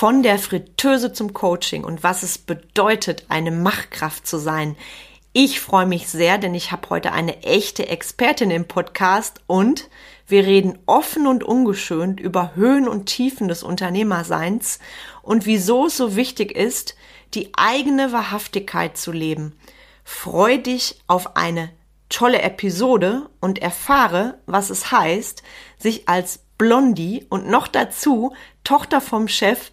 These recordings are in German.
Von der Fritteuse zum Coaching und was es bedeutet, eine Machtkraft zu sein. Ich freue mich sehr, denn ich habe heute eine echte Expertin im Podcast und wir reden offen und ungeschönt über Höhen und Tiefen des Unternehmerseins und wieso es so wichtig ist, die eigene Wahrhaftigkeit zu leben. Freu dich auf eine tolle Episode und erfahre, was es heißt, sich als Blondie und noch dazu Tochter vom Chef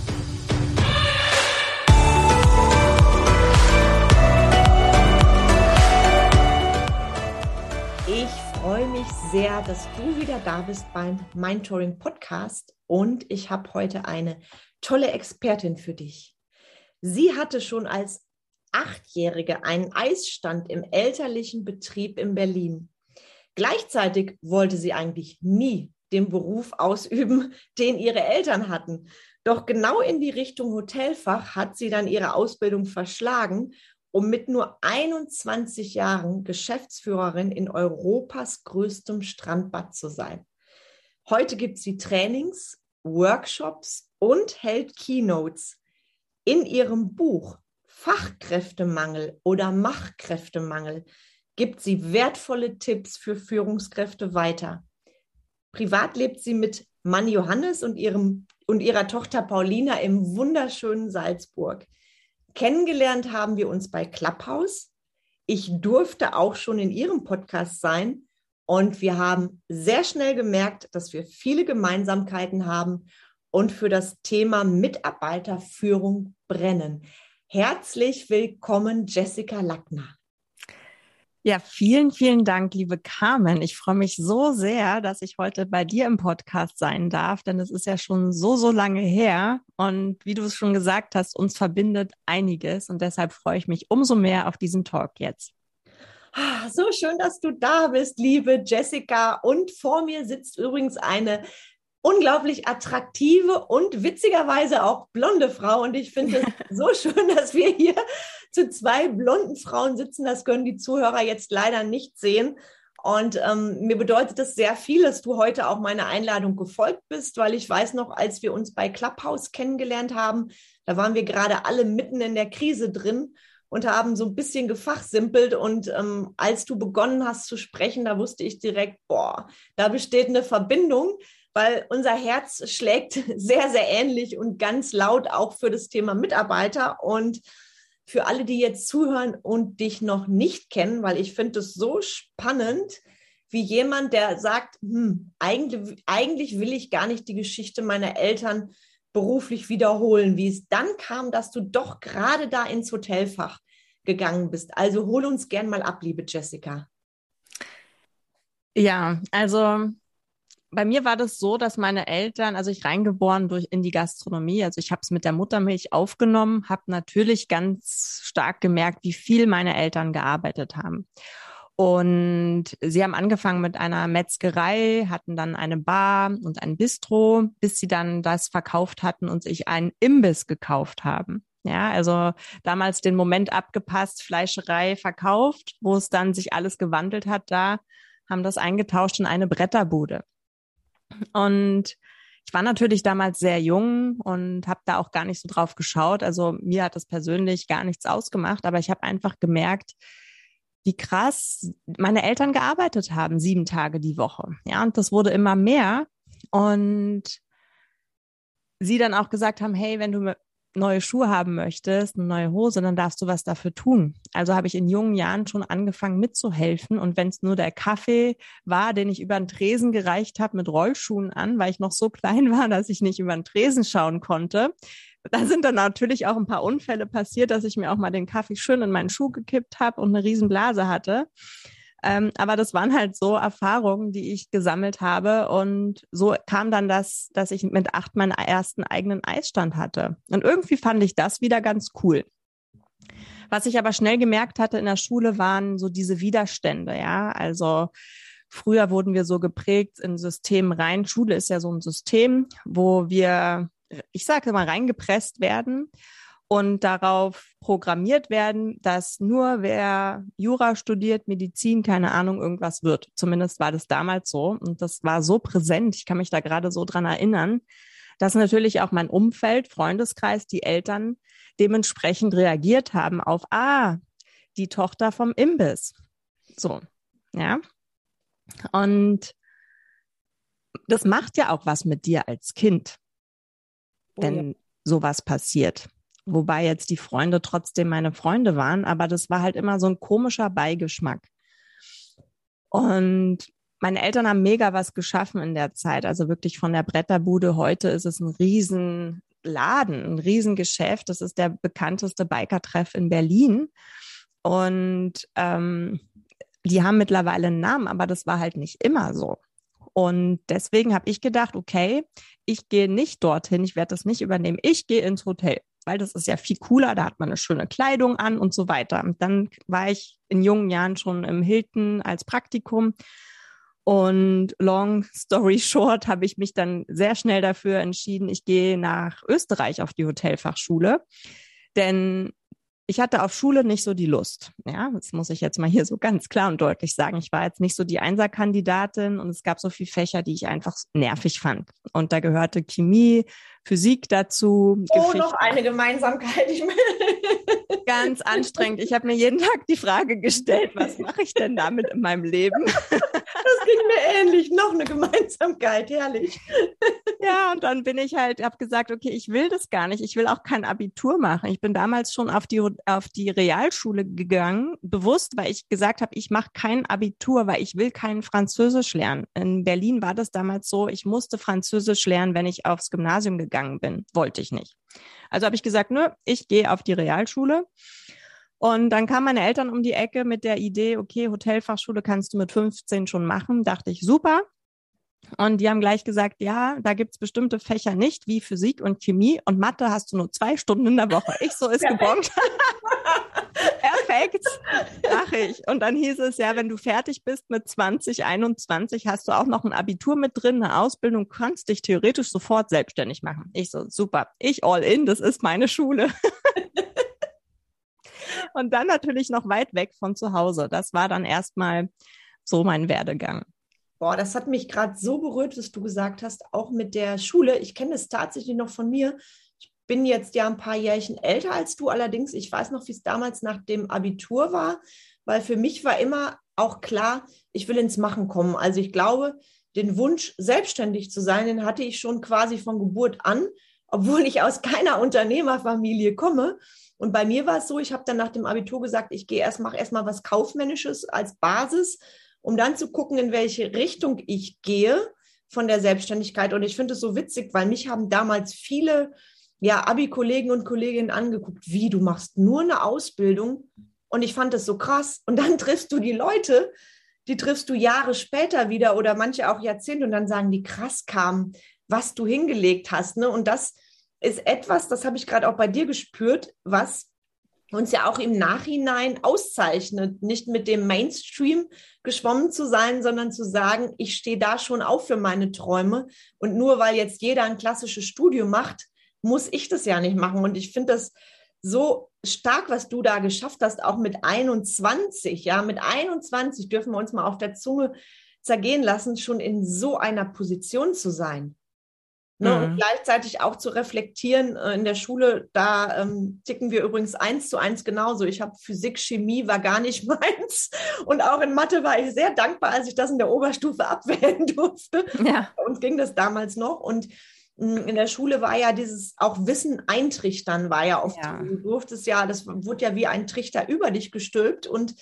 Sehr, dass du wieder da bist beim Mindtouring Podcast und ich habe heute eine tolle Expertin für dich. Sie hatte schon als Achtjährige einen Eisstand im elterlichen Betrieb in Berlin. Gleichzeitig wollte sie eigentlich nie den Beruf ausüben, den ihre Eltern hatten. Doch genau in die Richtung Hotelfach hat sie dann ihre Ausbildung verschlagen um mit nur 21 Jahren Geschäftsführerin in Europas größtem Strandbad zu sein. Heute gibt sie Trainings, Workshops und hält Keynotes. In ihrem Buch Fachkräftemangel oder Machkräftemangel gibt sie wertvolle Tipps für Führungskräfte weiter. Privat lebt sie mit Mann Johannes und, ihrem, und ihrer Tochter Paulina im wunderschönen Salzburg. Kennengelernt haben wir uns bei Clubhouse. Ich durfte auch schon in Ihrem Podcast sein und wir haben sehr schnell gemerkt, dass wir viele Gemeinsamkeiten haben und für das Thema Mitarbeiterführung brennen. Herzlich willkommen, Jessica Lackner. Ja, vielen, vielen Dank, liebe Carmen. Ich freue mich so sehr, dass ich heute bei dir im Podcast sein darf, denn es ist ja schon so, so lange her. Und wie du es schon gesagt hast, uns verbindet einiges. Und deshalb freue ich mich umso mehr auf diesen Talk jetzt. Ah, so schön, dass du da bist, liebe Jessica. Und vor mir sitzt übrigens eine unglaublich attraktive und witzigerweise auch blonde Frau. Und ich finde es so schön, dass wir hier zu zwei blonden Frauen sitzen. Das können die Zuhörer jetzt leider nicht sehen. Und ähm, mir bedeutet das sehr viel, dass du heute auch meiner Einladung gefolgt bist, weil ich weiß noch, als wir uns bei Clubhouse kennengelernt haben, da waren wir gerade alle mitten in der Krise drin und haben so ein bisschen gefachsimpelt. Und ähm, als du begonnen hast zu sprechen, da wusste ich direkt, boah, da besteht eine Verbindung weil unser Herz schlägt sehr, sehr ähnlich und ganz laut auch für das Thema Mitarbeiter. Und für alle, die jetzt zuhören und dich noch nicht kennen, weil ich finde es so spannend, wie jemand, der sagt, hm, eigentlich, eigentlich will ich gar nicht die Geschichte meiner Eltern beruflich wiederholen, wie es dann kam, dass du doch gerade da ins Hotelfach gegangen bist. Also hol uns gern mal ab, liebe Jessica. Ja, also bei mir war das so, dass meine Eltern, also ich reingeboren durch in die Gastronomie, also ich habe es mit der Muttermilch aufgenommen, habe natürlich ganz stark gemerkt, wie viel meine Eltern gearbeitet haben. Und sie haben angefangen mit einer Metzgerei, hatten dann eine Bar und ein Bistro, bis sie dann das verkauft hatten und sich einen Imbiss gekauft haben. Ja, also damals den Moment abgepasst, Fleischerei verkauft, wo es dann sich alles gewandelt hat, da haben das eingetauscht in eine Bretterbude. Und ich war natürlich damals sehr jung und habe da auch gar nicht so drauf geschaut. Also mir hat das persönlich gar nichts ausgemacht, aber ich habe einfach gemerkt, wie krass meine Eltern gearbeitet haben, sieben Tage die Woche. Ja, und das wurde immer mehr. Und sie dann auch gesagt haben, hey, wenn du neue Schuhe haben möchtest, eine neue Hose, dann darfst du was dafür tun. Also habe ich in jungen Jahren schon angefangen mitzuhelfen. Und wenn es nur der Kaffee war, den ich über den Tresen gereicht habe mit Rollschuhen an, weil ich noch so klein war, dass ich nicht über den Tresen schauen konnte, da sind dann natürlich auch ein paar Unfälle passiert, dass ich mir auch mal den Kaffee schön in meinen Schuh gekippt habe und eine Riesenblase hatte. Ähm, aber das waren halt so Erfahrungen, die ich gesammelt habe. Und so kam dann das, dass ich mit acht meinen ersten eigenen Eisstand hatte. Und irgendwie fand ich das wieder ganz cool. Was ich aber schnell gemerkt hatte in der Schule waren so diese Widerstände, ja. Also früher wurden wir so geprägt in System rein. Schule ist ja so ein System, wo wir, ich sage mal, reingepresst werden und darauf programmiert werden, dass nur wer Jura studiert, Medizin, keine Ahnung, irgendwas wird. Zumindest war das damals so. Und das war so präsent. Ich kann mich da gerade so dran erinnern, dass natürlich auch mein Umfeld, Freundeskreis, die Eltern dementsprechend reagiert haben auf, ah, die Tochter vom Imbiss. So, ja. Und das macht ja auch was mit dir als Kind, oh, wenn ja. sowas passiert. Wobei jetzt die Freunde trotzdem meine Freunde waren, aber das war halt immer so ein komischer Beigeschmack. Und meine Eltern haben mega was geschaffen in der Zeit. Also wirklich von der Bretterbude. Heute ist es ein Riesenladen, ein Riesengeschäft. Das ist der bekannteste Biker-Treff in Berlin. Und ähm, die haben mittlerweile einen Namen, aber das war halt nicht immer so. Und deswegen habe ich gedacht, okay, ich gehe nicht dorthin, ich werde das nicht übernehmen. Ich gehe ins Hotel weil das ist ja viel cooler, da hat man eine schöne Kleidung an und so weiter. Und dann war ich in jungen Jahren schon im Hilton als Praktikum. Und long story short habe ich mich dann sehr schnell dafür entschieden, ich gehe nach Österreich auf die Hotelfachschule. Denn ich hatte auf Schule nicht so die Lust. Ja, das muss ich jetzt mal hier so ganz klar und deutlich sagen. Ich war jetzt nicht so die Einserkandidatin und es gab so viele Fächer, die ich einfach nervig fand. Und da gehörte Chemie, Physik dazu. Oh, Geschichte. noch eine Gemeinsamkeit. ganz anstrengend. Ich habe mir jeden Tag die Frage gestellt, was mache ich denn damit in meinem Leben? Das ging mir ähnlich. Noch eine Gemeinsamkeit, herrlich. Ja, und dann bin ich halt, habe gesagt, okay, ich will das gar nicht. Ich will auch kein Abitur machen. Ich bin damals schon auf die auf die Realschule gegangen, bewusst, weil ich gesagt habe, ich mache kein Abitur, weil ich will kein Französisch lernen. In Berlin war das damals so, ich musste Französisch lernen, wenn ich aufs Gymnasium gegangen bin. Wollte ich nicht. Also habe ich gesagt, nö, ich gehe auf die Realschule. Und dann kamen meine Eltern um die Ecke mit der Idee, okay, Hotelfachschule kannst du mit 15 schon machen. Dachte ich, super. Und die haben gleich gesagt, ja, da gibt's bestimmte Fächer nicht, wie Physik und Chemie und Mathe hast du nur zwei Stunden in der Woche. Ich so ist gebongt. Perfekt, mache ich. Und dann hieß es ja, wenn du fertig bist mit 20, 21, hast du auch noch ein Abitur mit drin, eine Ausbildung, kannst dich theoretisch sofort selbstständig machen. Ich so, super, ich all in, das ist meine Schule. und dann natürlich noch weit weg von zu Hause. Das war dann erstmal so mein Werdegang. Boah, das hat mich gerade so berührt, was du gesagt hast, auch mit der Schule. Ich kenne es tatsächlich noch von mir. Bin jetzt ja ein paar Jährchen älter als du, allerdings, ich weiß noch, wie es damals nach dem Abitur war, weil für mich war immer auch klar, ich will ins Machen kommen. Also ich glaube, den Wunsch, selbstständig zu sein, den hatte ich schon quasi von Geburt an, obwohl ich aus keiner Unternehmerfamilie komme. Und bei mir war es so, ich habe dann nach dem Abitur gesagt, ich gehe erst, mache erstmal was Kaufmännisches als Basis um dann zu gucken, in welche Richtung ich gehe von der Selbstständigkeit. Und ich finde es so witzig, weil mich haben damals viele ja, Abi-Kollegen und Kolleginnen angeguckt, wie du machst nur eine Ausbildung. Und ich fand das so krass. Und dann triffst du die Leute, die triffst du Jahre später wieder oder manche auch Jahrzehnte und dann sagen die, krass kam, was du hingelegt hast. Ne? Und das ist etwas, das habe ich gerade auch bei dir gespürt, was uns ja auch im Nachhinein auszeichnet, nicht mit dem Mainstream geschwommen zu sein, sondern zu sagen, ich stehe da schon auf für meine Träume. Und nur weil jetzt jeder ein klassisches Studium macht, muss ich das ja nicht machen. Und ich finde das so stark, was du da geschafft hast, auch mit 21. Ja, mit 21 dürfen wir uns mal auf der Zunge zergehen lassen, schon in so einer Position zu sein. Ne, mhm. Und gleichzeitig auch zu reflektieren äh, in der Schule, da ähm, ticken wir übrigens eins zu eins genauso. Ich habe Physik, Chemie war gar nicht meins. Und auch in Mathe war ich sehr dankbar, als ich das in der Oberstufe abwählen durfte. Ja. Bei uns ging das damals noch. Und in der Schule war ja dieses auch Wissen eintrichtern, war ja oft, ja. du durftest ja, das wurde ja wie ein Trichter über dich gestülpt. Und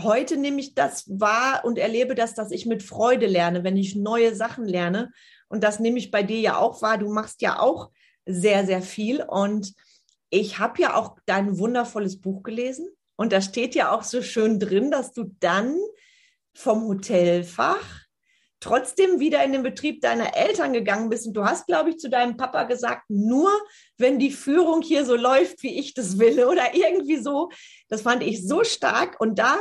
heute nehme ich das wahr und erlebe das, dass ich mit Freude lerne, wenn ich neue Sachen lerne und das nehme ich bei dir ja auch wahr. Du machst ja auch sehr, sehr viel. Und ich habe ja auch dein wundervolles Buch gelesen. Und da steht ja auch so schön drin, dass du dann vom Hotelfach trotzdem wieder in den Betrieb deiner Eltern gegangen bist. Und du hast, glaube ich, zu deinem Papa gesagt, nur wenn die Führung hier so läuft, wie ich das will oder irgendwie so. Das fand ich so stark. Und da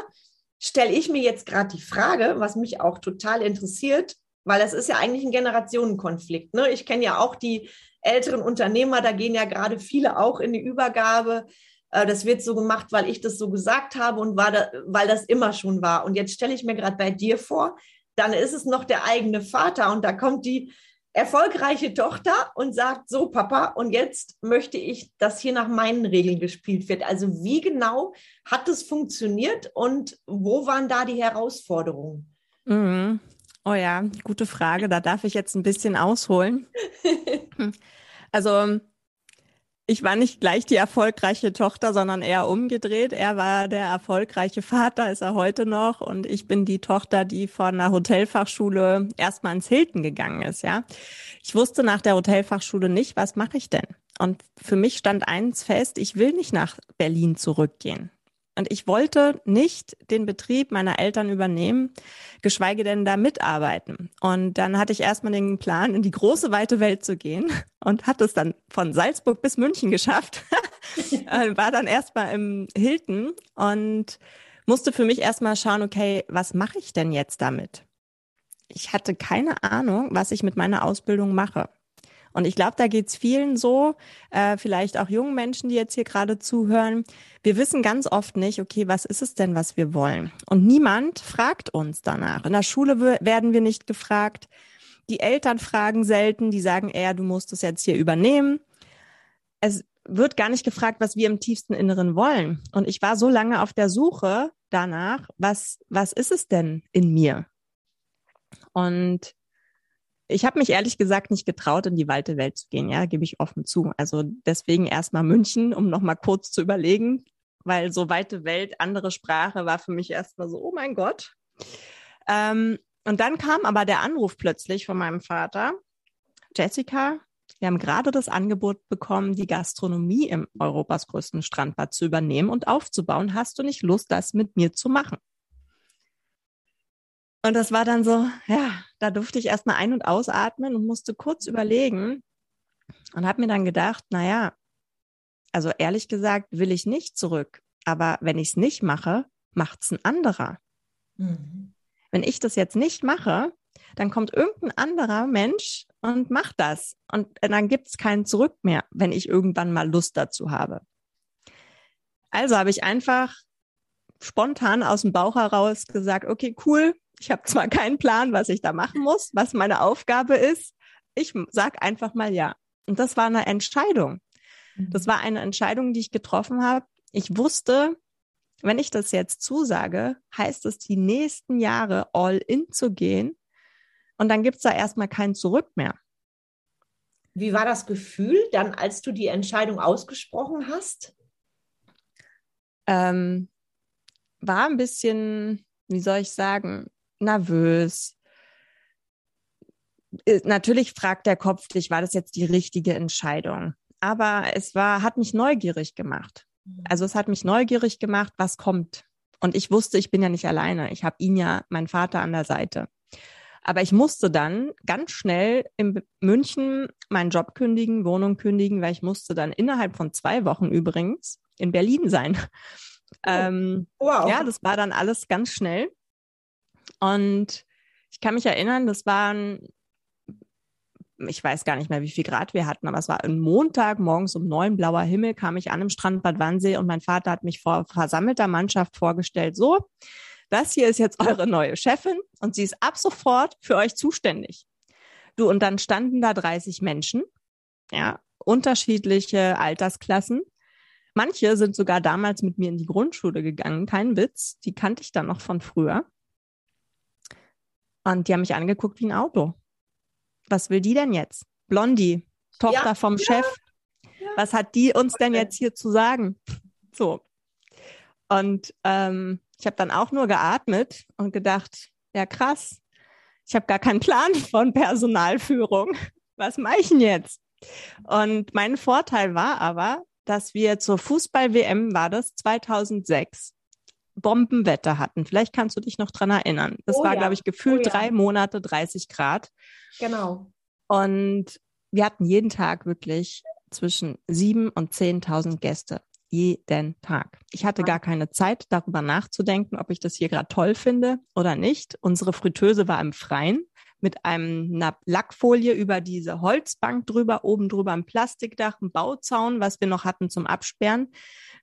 stelle ich mir jetzt gerade die Frage, was mich auch total interessiert, weil das ist ja eigentlich ein Generationenkonflikt. Ne? Ich kenne ja auch die älteren Unternehmer, da gehen ja gerade viele auch in die Übergabe. Äh, das wird so gemacht, weil ich das so gesagt habe und war da, weil das immer schon war. Und jetzt stelle ich mir gerade bei dir vor, dann ist es noch der eigene Vater und da kommt die erfolgreiche Tochter und sagt, so Papa, und jetzt möchte ich, dass hier nach meinen Regeln gespielt wird. Also wie genau hat es funktioniert und wo waren da die Herausforderungen? Mhm. Oh ja, gute Frage. Da darf ich jetzt ein bisschen ausholen. also ich war nicht gleich die erfolgreiche Tochter, sondern eher umgedreht. Er war der erfolgreiche Vater, ist er heute noch. Und ich bin die Tochter, die von der Hotelfachschule erstmal ins Hilton gegangen ist, ja. Ich wusste nach der Hotelfachschule nicht, was mache ich denn? Und für mich stand eins fest, ich will nicht nach Berlin zurückgehen. Und ich wollte nicht den Betrieb meiner Eltern übernehmen, geschweige denn da mitarbeiten. Und dann hatte ich erstmal den Plan, in die große weite Welt zu gehen und hatte es dann von Salzburg bis München geschafft. Äh, war dann erstmal im Hilton und musste für mich erstmal schauen, okay, was mache ich denn jetzt damit? Ich hatte keine Ahnung, was ich mit meiner Ausbildung mache. Und ich glaube, da geht's vielen so, äh, vielleicht auch jungen Menschen, die jetzt hier gerade zuhören. Wir wissen ganz oft nicht, okay, was ist es denn, was wir wollen? Und niemand fragt uns danach. In der Schule werden wir nicht gefragt. Die Eltern fragen selten, die sagen eher, du musst es jetzt hier übernehmen. Es wird gar nicht gefragt, was wir im tiefsten Inneren wollen. Und ich war so lange auf der Suche danach, was, was ist es denn in mir? Und ich habe mich ehrlich gesagt nicht getraut, in die weite Welt zu gehen, ja, gebe ich offen zu. Also deswegen erstmal München, um nochmal kurz zu überlegen, weil so weite Welt, andere Sprache war für mich erstmal so, oh mein Gott. Ähm, und dann kam aber der Anruf plötzlich von meinem Vater, Jessica, wir haben gerade das Angebot bekommen, die Gastronomie im Europas größten Strandbad zu übernehmen und aufzubauen. Hast du nicht Lust, das mit mir zu machen? Und das war dann so, ja, da durfte ich erstmal ein- und ausatmen und musste kurz überlegen und habe mir dann gedacht, naja, also ehrlich gesagt will ich nicht zurück. Aber wenn ich es nicht mache, macht's ein anderer. Mhm. Wenn ich das jetzt nicht mache, dann kommt irgendein anderer Mensch und macht das. Und dann gibt's kein Zurück mehr, wenn ich irgendwann mal Lust dazu habe. Also habe ich einfach spontan aus dem Bauch heraus gesagt, okay, cool, ich habe zwar keinen Plan, was ich da machen muss, was meine Aufgabe ist. Ich sag einfach mal ja. Und das war eine Entscheidung. Das mhm. war eine Entscheidung, die ich getroffen habe. Ich wusste, wenn ich das jetzt zusage, heißt es, die nächsten Jahre all in zu gehen. Und dann gibt's da erstmal kein Zurück mehr. Wie war das Gefühl dann, als du die Entscheidung ausgesprochen hast? Ähm, war ein bisschen, wie soll ich sagen, nervös. Äh, natürlich fragt der Kopf dich, war das jetzt die richtige Entscheidung? Aber es war, hat mich neugierig gemacht. Mhm. Also es hat mich neugierig gemacht, was kommt. Und ich wusste, ich bin ja nicht alleine. Ich habe ihn ja, mein Vater an der Seite. Aber ich musste dann ganz schnell in München meinen Job kündigen, Wohnung kündigen, weil ich musste dann innerhalb von zwei Wochen übrigens in Berlin sein. Oh. Ähm, wow. Ja, das war dann alles ganz schnell. Und ich kann mich erinnern, das waren, ich weiß gar nicht mehr, wie viel Grad wir hatten, aber es war ein Montag morgens um neun, blauer Himmel, kam ich an im Strand Bad Wannsee und mein Vater hat mich vor versammelter Mannschaft vorgestellt, so, das hier ist jetzt eure neue Chefin und sie ist ab sofort für euch zuständig. Du, und dann standen da 30 Menschen, ja, unterschiedliche Altersklassen. Manche sind sogar damals mit mir in die Grundschule gegangen, kein Witz, die kannte ich dann noch von früher. Und die haben mich angeguckt wie ein Auto. Was will die denn jetzt? Blondie, Tochter ja, vom ja, Chef. Ja. Was hat die uns denn jetzt hier zu sagen? So. Und ähm, ich habe dann auch nur geatmet und gedacht, ja krass, ich habe gar keinen Plan von Personalführung. Was mache ich denn jetzt? Und mein Vorteil war aber, dass wir zur Fußball-WM war das 2006 Bombenwetter hatten. Vielleicht kannst du dich noch dran erinnern. Das oh war, ja. glaube ich, gefühlt oh ja. drei Monate 30 Grad. Genau. Und wir hatten jeden Tag wirklich zwischen sieben und 10.000 Gäste. Jeden Tag. Ich hatte gar keine Zeit, darüber nachzudenken, ob ich das hier gerade toll finde oder nicht. Unsere Fritteuse war im Freien mit einem, Lackfolie über diese Holzbank drüber, oben drüber ein Plastikdach, ein Bauzaun, was wir noch hatten zum Absperren,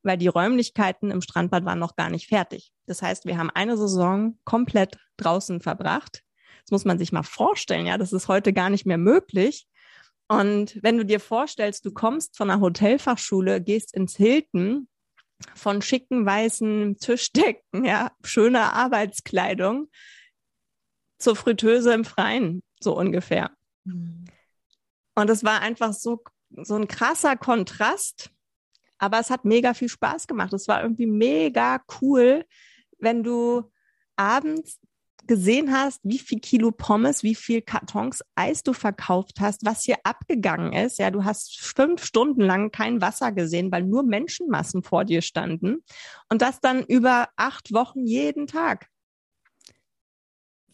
weil die Räumlichkeiten im Strandbad waren noch gar nicht fertig. Das heißt, wir haben eine Saison komplett draußen verbracht. Das muss man sich mal vorstellen, ja, das ist heute gar nicht mehr möglich. Und wenn du dir vorstellst, du kommst von einer Hotelfachschule, gehst ins Hilton, von schicken weißen Tischdecken, ja, schöner Arbeitskleidung zur Fritteuse im Freien, so ungefähr. Mhm. Und es war einfach so, so ein krasser Kontrast, aber es hat mega viel Spaß gemacht. Es war irgendwie mega cool, wenn du abends gesehen hast, wie viel Kilo Pommes, wie viel Kartons Eis du verkauft hast, was hier abgegangen ist. Ja, du hast fünf Stunden lang kein Wasser gesehen, weil nur Menschenmassen vor dir standen. Und das dann über acht Wochen jeden Tag.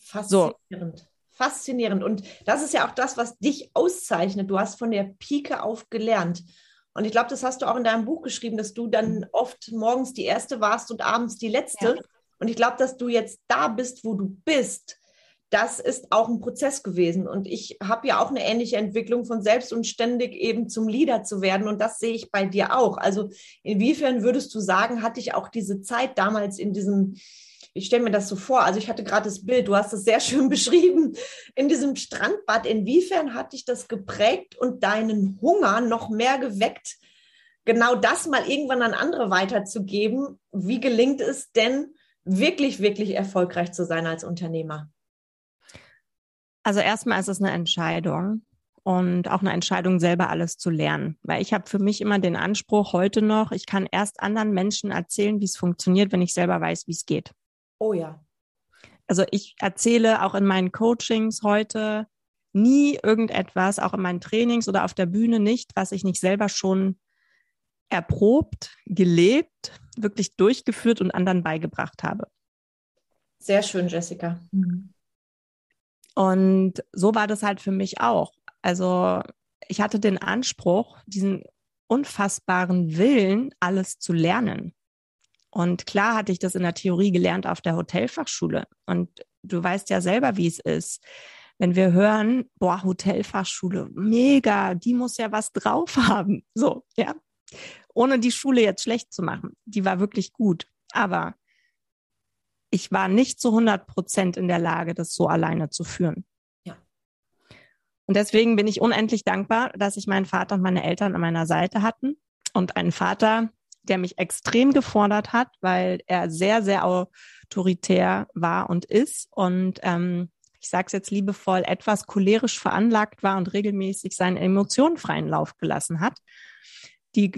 Faszinierend. So. Faszinierend. Und das ist ja auch das, was dich auszeichnet. Du hast von der Pike auf gelernt. Und ich glaube, das hast du auch in deinem Buch geschrieben, dass du dann mhm. oft morgens die erste warst und abends die letzte. Ja. Und ich glaube, dass du jetzt da bist, wo du bist, das ist auch ein Prozess gewesen. Und ich habe ja auch eine ähnliche Entwicklung von selbst und ständig eben zum Leader zu werden. Und das sehe ich bei dir auch. Also inwiefern würdest du sagen, hatte ich auch diese Zeit damals in diesem, ich stelle mir das so vor, also ich hatte gerade das Bild, du hast es sehr schön beschrieben, in diesem Strandbad. Inwiefern hat dich das geprägt und deinen Hunger noch mehr geweckt, genau das mal irgendwann an andere weiterzugeben? Wie gelingt es denn, wirklich, wirklich erfolgreich zu sein als Unternehmer? Also erstmal ist es eine Entscheidung und auch eine Entscheidung, selber alles zu lernen. Weil ich habe für mich immer den Anspruch heute noch, ich kann erst anderen Menschen erzählen, wie es funktioniert, wenn ich selber weiß, wie es geht. Oh ja. Also ich erzähle auch in meinen Coachings heute nie irgendetwas, auch in meinen Trainings oder auf der Bühne nicht, was ich nicht selber schon erprobt, gelebt, wirklich durchgeführt und anderen beigebracht habe. Sehr schön, Jessica. Und so war das halt für mich auch. Also ich hatte den Anspruch, diesen unfassbaren Willen, alles zu lernen. Und klar hatte ich das in der Theorie gelernt auf der Hotelfachschule. Und du weißt ja selber, wie es ist. Wenn wir hören, boah, Hotelfachschule, mega, die muss ja was drauf haben. So, ja ohne die Schule jetzt schlecht zu machen. Die war wirklich gut. Aber ich war nicht zu 100 Prozent in der Lage, das so alleine zu führen. Ja. Und deswegen bin ich unendlich dankbar, dass ich meinen Vater und meine Eltern an meiner Seite hatten und einen Vater, der mich extrem gefordert hat, weil er sehr, sehr autoritär war und ist und ähm, ich sage es jetzt liebevoll, etwas cholerisch veranlagt war und regelmäßig seinen Emotionen freien Lauf gelassen hat. Die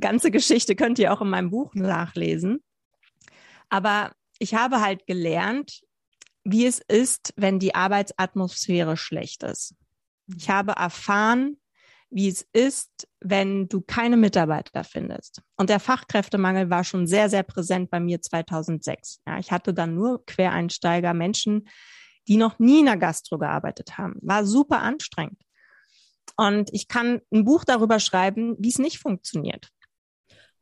ganze Geschichte könnt ihr auch in meinem Buch nachlesen. Aber ich habe halt gelernt, wie es ist, wenn die Arbeitsatmosphäre schlecht ist. Ich habe erfahren, wie es ist, wenn du keine Mitarbeiter findest. Und der Fachkräftemangel war schon sehr, sehr präsent bei mir 2006. Ja, ich hatte dann nur Quereinsteiger, Menschen, die noch nie in der Gastro gearbeitet haben. War super anstrengend. Und ich kann ein Buch darüber schreiben, wie es nicht funktioniert.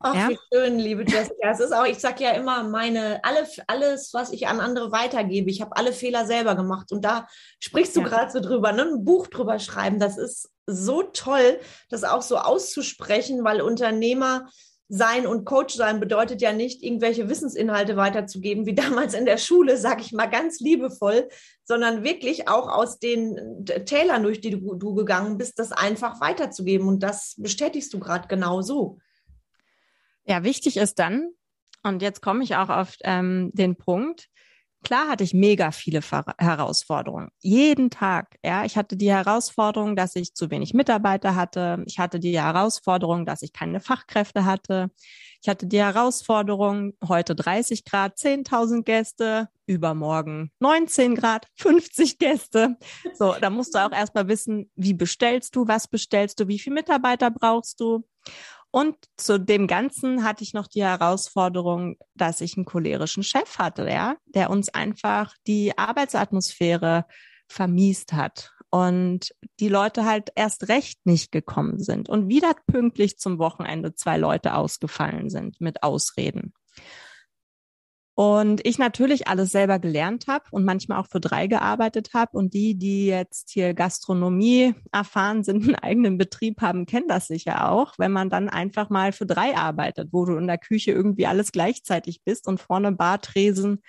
Ach, ja? wie schön, liebe Jessica. Es ist auch, ich sage ja immer, meine, alle, alles, was ich an andere weitergebe, ich habe alle Fehler selber gemacht. Und da sprichst du ja. gerade so drüber, ne? ein Buch drüber schreiben. Das ist so toll, das auch so auszusprechen, weil Unternehmer sein und Coach sein bedeutet ja nicht, irgendwelche Wissensinhalte weiterzugeben, wie damals in der Schule, sage ich mal ganz liebevoll, sondern wirklich auch aus den Tälern, durch die du, du gegangen bist, das einfach weiterzugeben. Und das bestätigst du gerade genau so. Ja, wichtig ist dann, und jetzt komme ich auch auf ähm, den Punkt, Klar hatte ich mega viele Herausforderungen. Jeden Tag. Ja, ich hatte die Herausforderung, dass ich zu wenig Mitarbeiter hatte. Ich hatte die Herausforderung, dass ich keine Fachkräfte hatte. Ich hatte die Herausforderung, heute 30 Grad, 10.000 Gäste, übermorgen 19 Grad, 50 Gäste. So, da musst du auch erstmal wissen, wie bestellst du, was bestellst du, wie viele Mitarbeiter brauchst du. Und zu dem Ganzen hatte ich noch die Herausforderung, dass ich einen cholerischen Chef hatte, ja, der uns einfach die Arbeitsatmosphäre vermiest hat und die Leute halt erst recht nicht gekommen sind und wieder pünktlich zum Wochenende zwei Leute ausgefallen sind mit Ausreden. Und ich natürlich alles selber gelernt habe und manchmal auch für drei gearbeitet habe. Und die, die jetzt hier Gastronomie erfahren sind, einen eigenen Betrieb haben, kennen das sicher auch, wenn man dann einfach mal für drei arbeitet, wo du in der Küche irgendwie alles gleichzeitig bist und vorne Bartresen,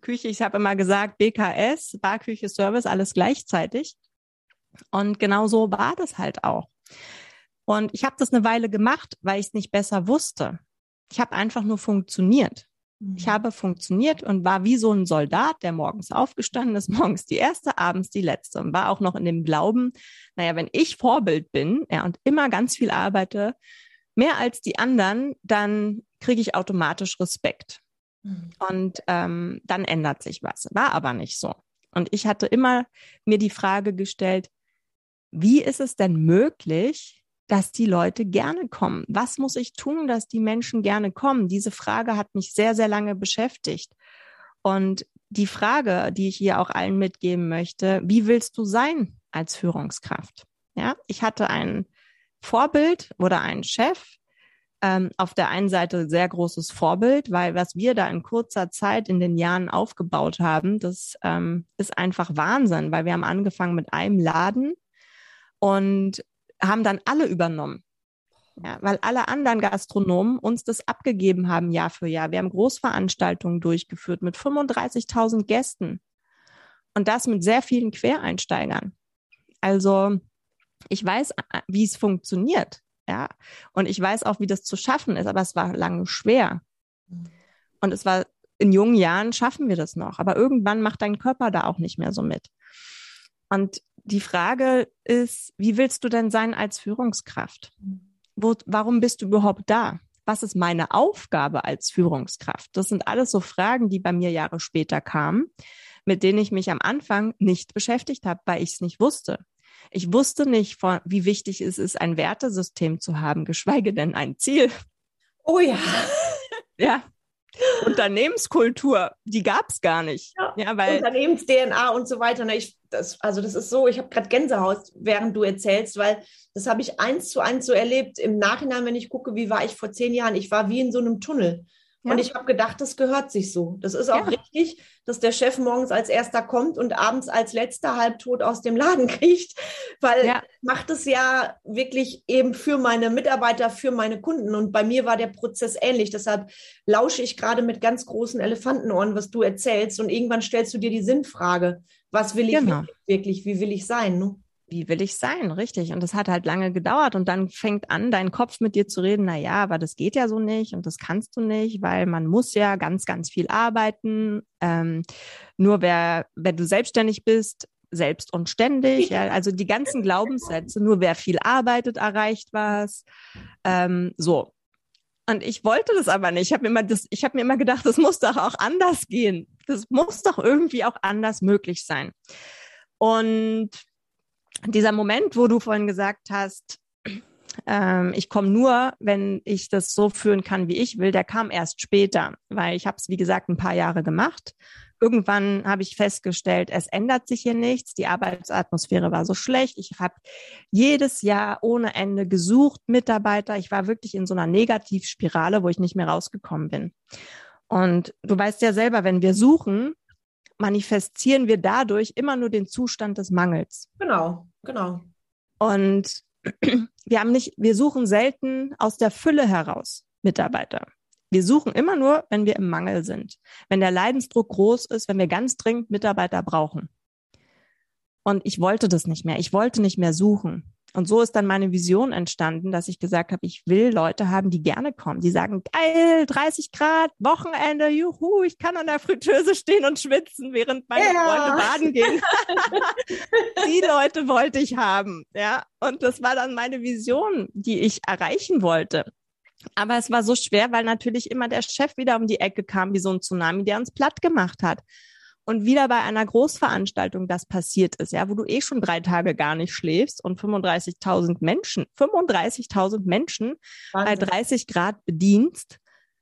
Küche, ich habe immer gesagt, BKS, Barküche, Service, alles gleichzeitig. Und genau so war das halt auch. Und ich habe das eine Weile gemacht, weil ich es nicht besser wusste. Ich habe einfach nur funktioniert. Ich mhm. habe funktioniert und war wie so ein Soldat, der morgens aufgestanden ist, morgens die erste, abends die letzte und war auch noch in dem Glauben, naja, wenn ich Vorbild bin ja, und immer ganz viel arbeite, mehr als die anderen, dann kriege ich automatisch Respekt. Mhm. Und ähm, dann ändert sich was. War aber nicht so. Und ich hatte immer mir die Frage gestellt, wie ist es denn möglich, dass die Leute gerne kommen. Was muss ich tun, dass die Menschen gerne kommen? Diese Frage hat mich sehr, sehr lange beschäftigt. Und die Frage, die ich hier auch allen mitgeben möchte, wie willst du sein als Führungskraft? Ja, ich hatte ein Vorbild oder einen Chef, ähm, auf der einen Seite sehr großes Vorbild, weil was wir da in kurzer Zeit in den Jahren aufgebaut haben, das ähm, ist einfach Wahnsinn, weil wir haben angefangen mit einem Laden und haben dann alle übernommen. Ja, weil alle anderen Gastronomen uns das abgegeben haben Jahr für Jahr. Wir haben Großveranstaltungen durchgeführt mit 35.000 Gästen und das mit sehr vielen Quereinsteigern. Also ich weiß, wie es funktioniert, ja, und ich weiß auch, wie das zu schaffen ist, aber es war lange schwer. Und es war in jungen Jahren schaffen wir das noch, aber irgendwann macht dein Körper da auch nicht mehr so mit. Und die Frage ist, wie willst du denn sein als Führungskraft? Wo, warum bist du überhaupt da? Was ist meine Aufgabe als Führungskraft? Das sind alles so Fragen, die bei mir Jahre später kamen, mit denen ich mich am Anfang nicht beschäftigt habe, weil ich es nicht wusste. Ich wusste nicht, wie wichtig es ist, ein Wertesystem zu haben, geschweige denn ein Ziel. Oh ja. Ja, Unternehmenskultur, die gab es gar nicht. Ja, ja weil Unternehmens-DNA und so weiter. Ne, ich, das, also das ist so, ich habe gerade Gänsehaut, während du erzählst, weil das habe ich eins zu eins so erlebt. Im Nachhinein, wenn ich gucke, wie war ich vor zehn Jahren, ich war wie in so einem Tunnel. Ja. Und ich habe gedacht, das gehört sich so. Das ist auch ja. richtig, dass der Chef morgens als erster kommt und abends als letzter halbtot aus dem Laden kriecht, weil ja. macht es ja wirklich eben für meine Mitarbeiter, für meine Kunden. Und bei mir war der Prozess ähnlich. Deshalb lausche ich gerade mit ganz großen Elefantenohren, was du erzählst. Und irgendwann stellst du dir die Sinnfrage, was will ich genau. wirklich, wie will ich sein? Ne? Wie will ich sein, richtig? Und das hat halt lange gedauert und dann fängt an, dein Kopf mit dir zu reden, na ja, aber das geht ja so nicht und das kannst du nicht, weil man muss ja ganz, ganz viel arbeiten. Ähm, nur wer, wenn du selbstständig bist, selbst und ständig, ja, also die ganzen Glaubenssätze, nur wer viel arbeitet, erreicht was. Ähm, so. Und ich wollte das aber nicht. Ich habe mir immer das, ich habe mir immer gedacht, das muss doch auch anders gehen. Das muss doch irgendwie auch anders möglich sein. Und dieser Moment, wo du vorhin gesagt hast, ähm, ich komme nur, wenn ich das so führen kann, wie ich will, der kam erst später, weil ich habe es, wie gesagt, ein paar Jahre gemacht. Irgendwann habe ich festgestellt, es ändert sich hier nichts. Die Arbeitsatmosphäre war so schlecht. Ich habe jedes Jahr ohne Ende gesucht, Mitarbeiter. Ich war wirklich in so einer Negativspirale, wo ich nicht mehr rausgekommen bin. Und du weißt ja selber, wenn wir suchen, manifestieren wir dadurch immer nur den Zustand des Mangels. Genau, genau. Und wir haben nicht, wir suchen selten aus der Fülle heraus Mitarbeiter. Wir suchen immer nur, wenn wir im Mangel sind, wenn der Leidensdruck groß ist, wenn wir ganz dringend Mitarbeiter brauchen. Und ich wollte das nicht mehr. Ich wollte nicht mehr suchen. Und so ist dann meine Vision entstanden, dass ich gesagt habe, ich will Leute haben, die gerne kommen, die sagen, geil, 30 Grad, Wochenende, juhu, ich kann an der Fritteuse stehen und schwitzen, während meine ja. Freunde baden gehen. die Leute wollte ich haben, ja. Und das war dann meine Vision, die ich erreichen wollte. Aber es war so schwer, weil natürlich immer der Chef wieder um die Ecke kam, wie so ein Tsunami, der uns platt gemacht hat. Und wieder bei einer Großveranstaltung das passiert ist, ja, wo du eh schon drei Tage gar nicht schläfst und 35.000 Menschen, 35.000 Menschen Wahnsinn. bei 30 Grad bedienst,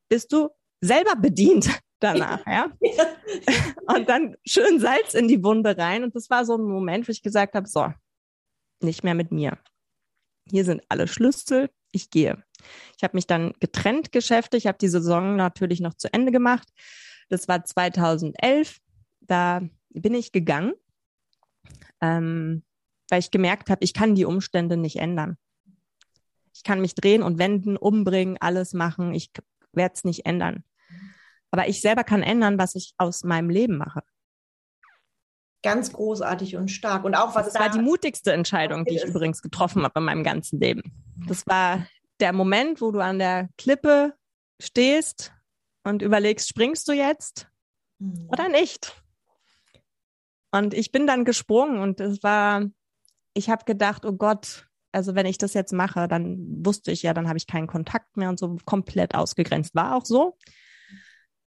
bist du selber bedient danach, ja. Und dann schön Salz in die Wunde rein. Und das war so ein Moment, wo ich gesagt habe, so, nicht mehr mit mir. Hier sind alle Schlüssel, ich gehe. Ich habe mich dann getrennt geschäftlich, habe die Saison natürlich noch zu Ende gemacht. Das war 2011 da bin ich gegangen, ähm, weil ich gemerkt habe, ich kann die Umstände nicht ändern. Ich kann mich drehen und wenden, umbringen, alles machen. Ich werde es nicht ändern. Aber ich selber kann ändern, was ich aus meinem Leben mache. Ganz großartig und stark. Und auch was. Das da war die mutigste Entscheidung, die ich ist. übrigens getroffen habe in meinem ganzen Leben. Das war der Moment, wo du an der Klippe stehst und überlegst, springst du jetzt mhm. oder nicht? Und ich bin dann gesprungen und es war, ich habe gedacht, oh Gott, also wenn ich das jetzt mache, dann wusste ich ja, dann habe ich keinen Kontakt mehr und so komplett ausgegrenzt. War auch so.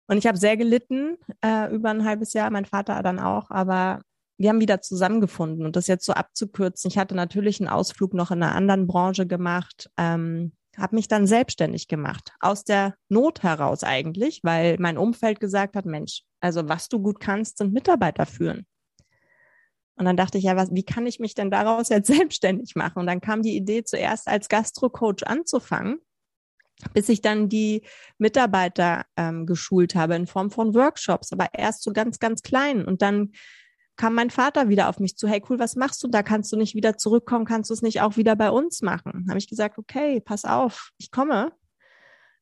Und ich habe sehr gelitten äh, über ein halbes Jahr, mein Vater dann auch, aber wir haben wieder zusammengefunden und das jetzt so abzukürzen. Ich hatte natürlich einen Ausflug noch in einer anderen Branche gemacht, ähm, habe mich dann selbstständig gemacht, aus der Not heraus eigentlich, weil mein Umfeld gesagt hat, Mensch, also was du gut kannst, sind Mitarbeiter führen. Und dann dachte ich, ja, was, wie kann ich mich denn daraus jetzt selbstständig machen? Und dann kam die Idee, zuerst als Gastro-Coach anzufangen, bis ich dann die Mitarbeiter ähm, geschult habe in Form von Workshops, aber erst so ganz, ganz klein. Und dann kam mein Vater wieder auf mich zu, hey cool, was machst du da? Kannst du nicht wieder zurückkommen? Kannst du es nicht auch wieder bei uns machen? Habe ich gesagt, okay, pass auf, ich komme,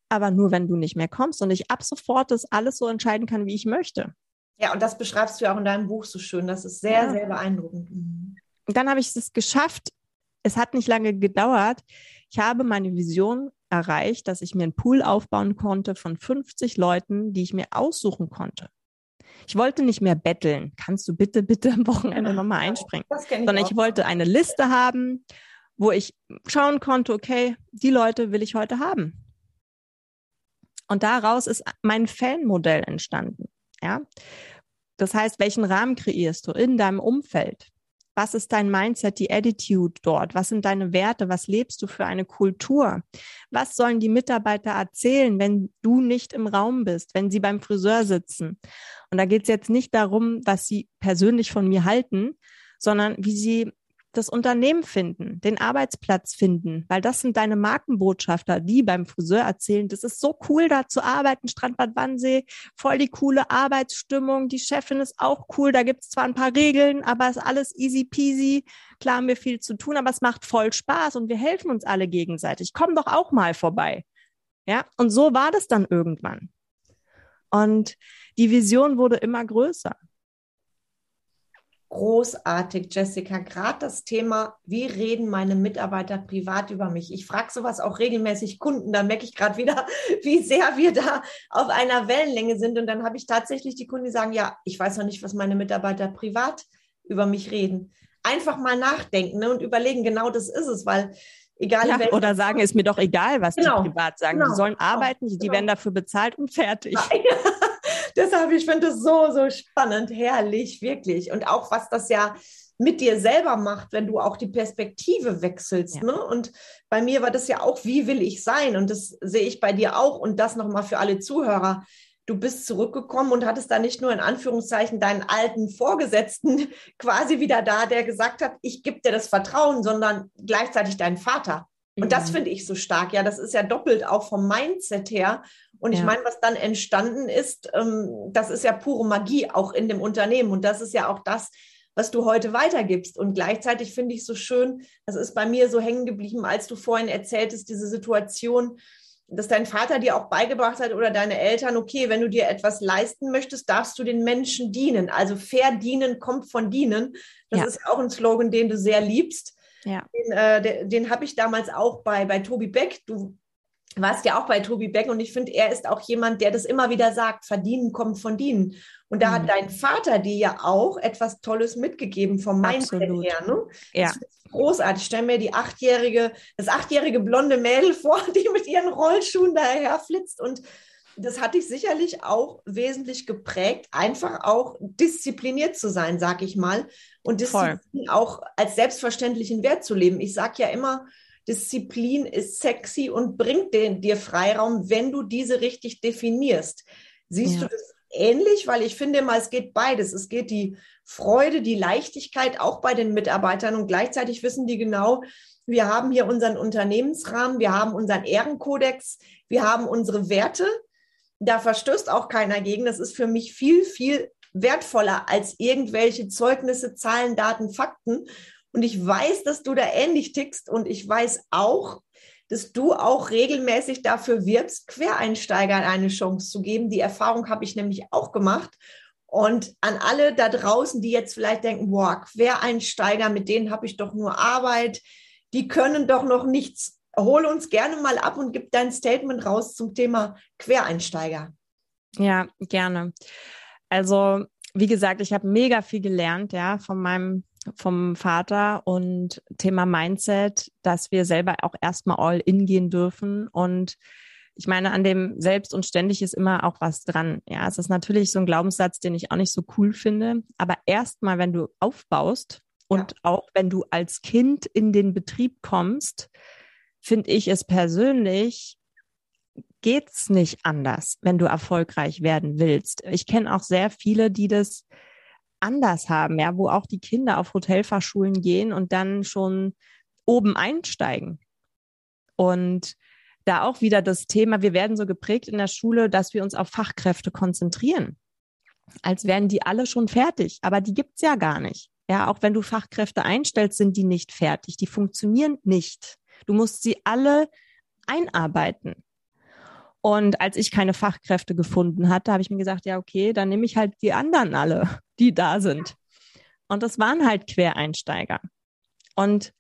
aber nur wenn du nicht mehr kommst und ich ab sofort das alles so entscheiden kann, wie ich möchte. Ja, und das beschreibst du ja auch in deinem Buch so schön. Das ist sehr, ja. sehr beeindruckend. Mhm. Dann habe ich es geschafft. Es hat nicht lange gedauert. Ich habe meine Vision erreicht, dass ich mir einen Pool aufbauen konnte von 50 Leuten, die ich mir aussuchen konnte. Ich wollte nicht mehr betteln. Kannst du bitte, bitte am Wochenende nochmal einspringen? Ich Sondern ich wollte eine Liste haben, wo ich schauen konnte, okay, die Leute will ich heute haben. Und daraus ist mein Fanmodell entstanden. Ja. Das heißt, welchen Rahmen kreierst du in deinem Umfeld? Was ist dein Mindset, die Attitude dort? Was sind deine Werte? Was lebst du für eine Kultur? Was sollen die Mitarbeiter erzählen, wenn du nicht im Raum bist, wenn sie beim Friseur sitzen? Und da geht es jetzt nicht darum, was sie persönlich von mir halten, sondern wie sie das Unternehmen finden, den Arbeitsplatz finden, weil das sind deine Markenbotschafter, die beim Friseur erzählen, das ist so cool da zu arbeiten, Strandbad Wannsee, voll die coole Arbeitsstimmung, die Chefin ist auch cool, da gibt es zwar ein paar Regeln, aber es ist alles easy peasy, klar haben wir viel zu tun, aber es macht voll Spaß und wir helfen uns alle gegenseitig. Komm doch auch mal vorbei. Ja, und so war das dann irgendwann. Und die Vision wurde immer größer großartig, Jessica. Gerade das Thema, wie reden meine Mitarbeiter privat über mich? Ich frage sowas auch regelmäßig Kunden. Da merke ich gerade wieder, wie sehr wir da auf einer Wellenlänge sind. Und dann habe ich tatsächlich die Kunden, die sagen, ja, ich weiß noch nicht, was meine Mitarbeiter privat über mich reden. Einfach mal nachdenken ne, und überlegen, genau das ist es, weil egal. Ja, oder sagen, ist mir doch egal, was genau, die privat sagen. Genau, die sollen genau, arbeiten, die genau. werden dafür bezahlt und fertig. Ja. Deshalb, ich finde das so, so spannend, herrlich, wirklich. Und auch, was das ja mit dir selber macht, wenn du auch die Perspektive wechselst. Ja. Ne? Und bei mir war das ja auch, wie will ich sein? Und das sehe ich bei dir auch. Und das nochmal für alle Zuhörer. Du bist zurückgekommen und hattest da nicht nur in Anführungszeichen deinen alten Vorgesetzten quasi wieder da, der gesagt hat, ich gebe dir das Vertrauen, sondern gleichzeitig deinen Vater. Und das finde ich so stark. Ja, das ist ja doppelt auch vom Mindset her. Und ich meine, was dann entstanden ist, ähm, das ist ja pure Magie auch in dem Unternehmen. Und das ist ja auch das, was du heute weitergibst. Und gleichzeitig finde ich so schön, das ist bei mir so hängen geblieben, als du vorhin erzähltest, diese Situation, dass dein Vater dir auch beigebracht hat oder deine Eltern, okay, wenn du dir etwas leisten möchtest, darfst du den Menschen dienen. Also fair dienen kommt von dienen. Das ja. ist auch ein Slogan, den du sehr liebst. Ja. Den, äh, den habe ich damals auch bei, bei Tobi Beck. Du warst ja auch bei Tobi Beck und ich finde, er ist auch jemand, der das immer wieder sagt, verdienen kommt von dienen. Und da mhm. hat dein Vater dir ja auch etwas Tolles mitgegeben vom Mindset Absolut. her. Ne? Ja. großartig. Ich stelle mir die achtjährige, das achtjährige blonde Mädel vor, die mit ihren Rollschuhen daher flitzt und das hat dich sicherlich auch wesentlich geprägt, einfach auch diszipliniert zu sein, sag ich mal, und Disziplin Voll. auch als selbstverständlichen Wert zu leben. Ich sage ja immer, Disziplin ist sexy und bringt den, dir Freiraum, wenn du diese richtig definierst. Siehst ja. du das ähnlich? Weil ich finde mal, es geht beides. Es geht die Freude, die Leichtigkeit auch bei den Mitarbeitern und gleichzeitig wissen die genau, wir haben hier unseren Unternehmensrahmen, wir haben unseren Ehrenkodex, wir haben unsere Werte. Da verstößt auch keiner gegen. Das ist für mich viel, viel wertvoller als irgendwelche Zeugnisse, Zahlen, Daten, Fakten. Und ich weiß, dass du da ähnlich tickst und ich weiß auch, dass du auch regelmäßig dafür wirbst, Quereinsteigern eine Chance zu geben. Die Erfahrung habe ich nämlich auch gemacht. Und an alle da draußen, die jetzt vielleicht denken, boah, Quereinsteiger, mit denen habe ich doch nur Arbeit, die können doch noch nichts. Hol uns gerne mal ab und gib dein Statement raus zum Thema Quereinsteiger. Ja, gerne. Also, wie gesagt, ich habe mega viel gelernt, ja, von meinem vom Vater und Thema Mindset, dass wir selber auch erstmal all in gehen dürfen. Und ich meine, an dem selbst und ständig ist immer auch was dran. Ja, es ist natürlich so ein Glaubenssatz, den ich auch nicht so cool finde. Aber erstmal, wenn du aufbaust und ja. auch wenn du als Kind in den Betrieb kommst, finde ich es persönlich geht's nicht anders, wenn du erfolgreich werden willst. Ich kenne auch sehr viele, die das anders haben, ja, wo auch die Kinder auf Hotelfachschulen gehen und dann schon oben einsteigen. Und da auch wieder das Thema, wir werden so geprägt in der Schule, dass wir uns auf Fachkräfte konzentrieren. Als wären die alle schon fertig, aber die gibt's ja gar nicht. Ja, auch wenn du Fachkräfte einstellst, sind die nicht fertig. Die funktionieren nicht. Du musst sie alle einarbeiten. Und als ich keine Fachkräfte gefunden hatte, habe ich mir gesagt, ja, okay, dann nehme ich halt die anderen alle, die da sind. Und das waren halt Quereinsteiger. Und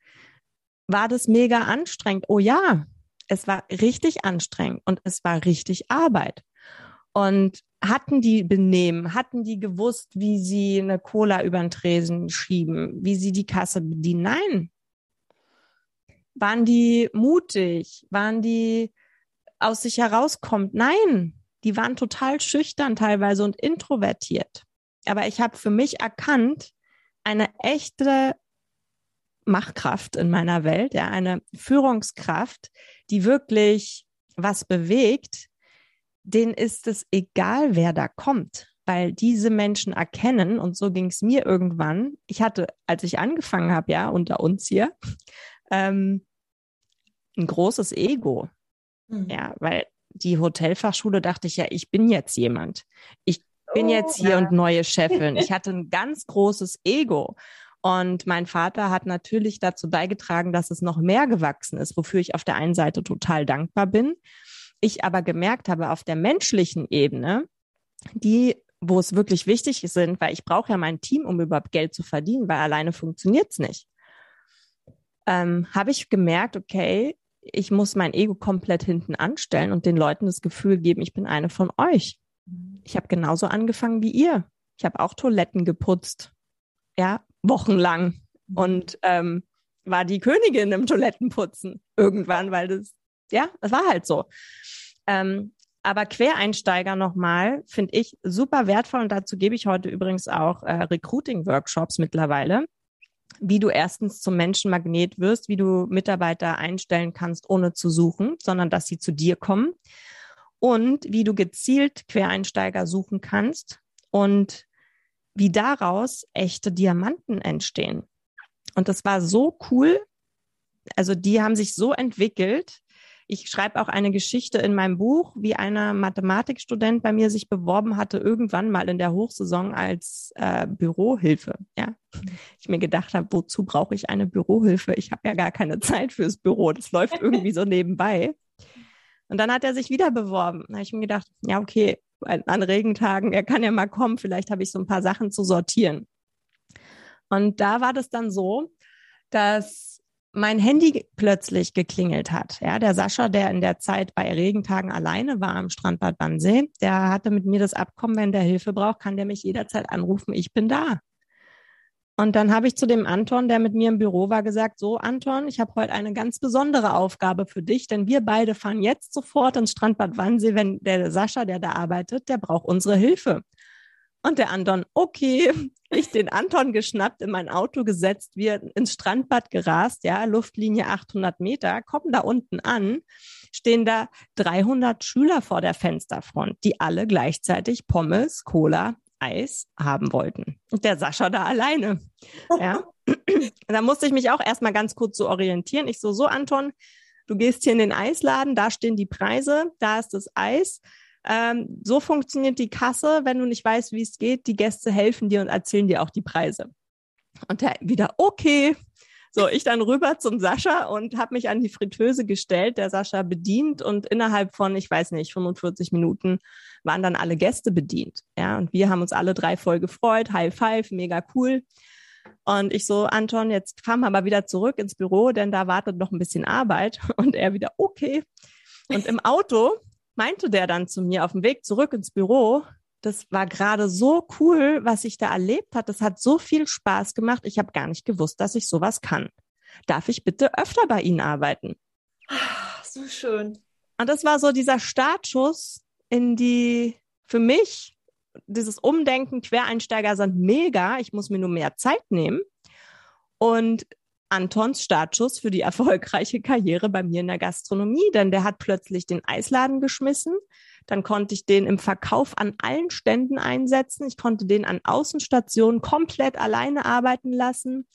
war das mega anstrengend? Oh ja, es war richtig anstrengend und es war richtig Arbeit. Und hatten die Benehmen, hatten die gewusst, wie sie eine Cola über den Tresen schieben, wie sie die Kasse bedienen? Nein. Waren die mutig? Waren die aus sich herauskommt. Nein, die waren total schüchtern teilweise und introvertiert. Aber ich habe für mich erkannt, eine echte Machtkraft in meiner Welt, ja, eine Führungskraft, die wirklich was bewegt, denen ist es egal, wer da kommt, weil diese Menschen erkennen, und so ging es mir irgendwann, ich hatte, als ich angefangen habe, ja, unter uns hier, ähm, ein großes Ego. Mhm. Ja, weil die Hotelfachschule dachte ich ja, ich bin jetzt jemand. Ich bin oh, jetzt hier ja. und neue Chefin. Ich hatte ein ganz großes Ego. Und mein Vater hat natürlich dazu beigetragen, dass es noch mehr gewachsen ist, wofür ich auf der einen Seite total dankbar bin. Ich aber gemerkt habe, auf der menschlichen Ebene, die, wo es wirklich wichtig sind, weil ich brauche ja mein Team, um überhaupt Geld zu verdienen, weil alleine funktioniert es nicht. Ähm, habe ich gemerkt, okay, ich muss mein Ego komplett hinten anstellen und den Leuten das Gefühl geben, ich bin eine von euch. Ich habe genauso angefangen wie ihr. Ich habe auch Toiletten geputzt, ja, wochenlang und ähm, war die Königin im Toilettenputzen irgendwann, weil das, ja, das war halt so. Ähm, aber Quereinsteiger nochmal finde ich super wertvoll und dazu gebe ich heute übrigens auch äh, Recruiting-Workshops mittlerweile wie du erstens zum Menschenmagnet wirst, wie du Mitarbeiter einstellen kannst, ohne zu suchen, sondern dass sie zu dir kommen und wie du gezielt Quereinsteiger suchen kannst und wie daraus echte Diamanten entstehen. Und das war so cool. Also die haben sich so entwickelt, ich schreibe auch eine Geschichte in meinem Buch, wie einer Mathematikstudent bei mir sich beworben hatte, irgendwann mal in der Hochsaison als äh, Bürohilfe. Ja, ich mir gedacht habe, wozu brauche ich eine Bürohilfe? Ich habe ja gar keine Zeit fürs Büro. Das läuft irgendwie so nebenbei. Und dann hat er sich wieder beworben. Da habe ich mir gedacht, ja, okay, an Regentagen, er kann ja mal kommen, vielleicht habe ich so ein paar Sachen zu sortieren. Und da war das dann so, dass mein Handy plötzlich geklingelt hat. Ja, der Sascha, der in der Zeit bei Regentagen alleine war am Strandbad Wannsee, der hatte mit mir das Abkommen, wenn der Hilfe braucht, kann der mich jederzeit anrufen. Ich bin da. Und dann habe ich zu dem Anton, der mit mir im Büro war, gesagt, so Anton, ich habe heute eine ganz besondere Aufgabe für dich, denn wir beide fahren jetzt sofort ins Strandbad Wannsee, wenn der Sascha, der da arbeitet, der braucht unsere Hilfe. Und der Anton, okay, ich den Anton geschnappt, in mein Auto gesetzt, wir ins Strandbad gerast, ja, Luftlinie 800 Meter, kommen da unten an, stehen da 300 Schüler vor der Fensterfront, die alle gleichzeitig Pommes, Cola, Eis haben wollten. Und der Sascha da alleine. Ja. da musste ich mich auch erstmal ganz kurz so orientieren. Ich so, so Anton, du gehst hier in den Eisladen, da stehen die Preise, da ist das Eis. Ähm, so funktioniert die Kasse, wenn du nicht weißt, wie es geht. Die Gäste helfen dir und erzählen dir auch die Preise. Und der wieder, okay. So, ich dann rüber zum Sascha und habe mich an die Fritteuse gestellt, der Sascha bedient und innerhalb von, ich weiß nicht, 45 Minuten waren dann alle Gäste bedient. Ja, und wir haben uns alle drei voll gefreut. High five, mega cool. Und ich so, Anton, jetzt fahren wir aber wieder zurück ins Büro, denn da wartet noch ein bisschen Arbeit. Und er wieder, okay. Und im Auto meinte der dann zu mir auf dem Weg zurück ins Büro, das war gerade so cool, was ich da erlebt hat. Das hat so viel Spaß gemacht. Ich habe gar nicht gewusst, dass ich sowas kann. Darf ich bitte öfter bei Ihnen arbeiten? Ach, so schön. Und das war so dieser Startschuss in die, für mich, dieses Umdenken, Quereinsteiger sind mega. Ich muss mir nur mehr Zeit nehmen. Und Antons Startschuss für die erfolgreiche Karriere bei mir in der Gastronomie, denn der hat plötzlich den Eisladen geschmissen. Dann konnte ich den im Verkauf an allen Ständen einsetzen. Ich konnte den an Außenstationen komplett alleine arbeiten lassen.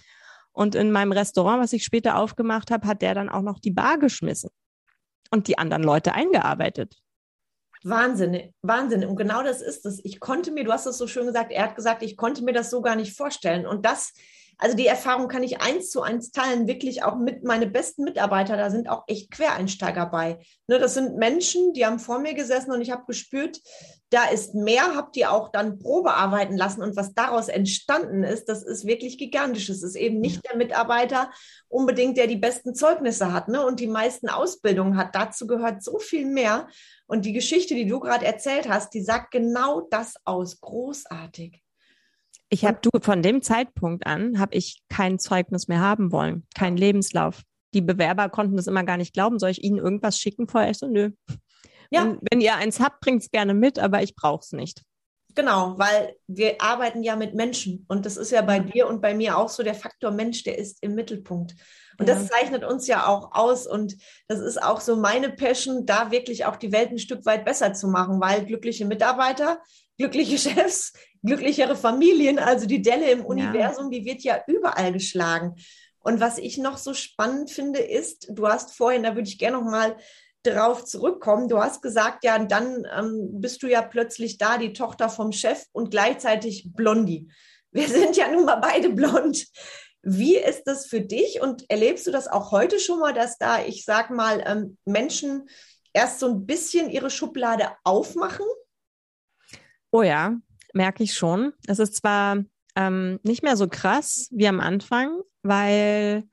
Und in meinem Restaurant, was ich später aufgemacht habe, hat der dann auch noch die Bar geschmissen und die anderen Leute eingearbeitet. Wahnsinn, Wahnsinn. Und genau das ist es. Ich konnte mir, du hast es so schön gesagt, er hat gesagt, ich konnte mir das so gar nicht vorstellen. Und das also die Erfahrung kann ich eins zu eins teilen, wirklich auch mit meine besten Mitarbeiter, da sind auch echt Quereinsteiger bei. Ne, das sind Menschen, die haben vor mir gesessen und ich habe gespürt, da ist mehr, habt ihr auch dann Probe arbeiten lassen und was daraus entstanden ist, das ist wirklich gigantisch. Es ist eben nicht der Mitarbeiter unbedingt, der die besten Zeugnisse hat ne, und die meisten Ausbildungen hat. Dazu gehört so viel mehr. Und die Geschichte, die du gerade erzählt hast, die sagt genau das aus. Großartig. Ich habe du von dem Zeitpunkt an habe ich kein Zeugnis mehr haben wollen, keinen Lebenslauf. Die Bewerber konnten das immer gar nicht glauben. Soll ich ihnen irgendwas schicken vorher? Ich so, nö. Ja. Wenn, wenn ihr eins habt, bringt es gerne mit, aber ich brauche es nicht. Genau, weil wir arbeiten ja mit Menschen und das ist ja bei dir und bei mir auch so der Faktor Mensch, der ist im Mittelpunkt. Und ja. das zeichnet uns ja auch aus und das ist auch so meine Passion, da wirklich auch die Welt ein Stück weit besser zu machen, weil glückliche Mitarbeiter, glückliche Chefs, glücklichere Familien, also die Delle im Universum, ja. die wird ja überall geschlagen. Und was ich noch so spannend finde, ist, du hast vorhin, da würde ich gerne noch mal drauf zurückkommen. Du hast gesagt, ja, dann ähm, bist du ja plötzlich da, die Tochter vom Chef und gleichzeitig Blondie. Wir sind ja nun mal beide blond. Wie ist das für dich und erlebst du das auch heute schon mal, dass da, ich sag mal, ähm, Menschen erst so ein bisschen ihre Schublade aufmachen? Oh ja, merke ich schon. Es ist zwar ähm, nicht mehr so krass wie am Anfang, weil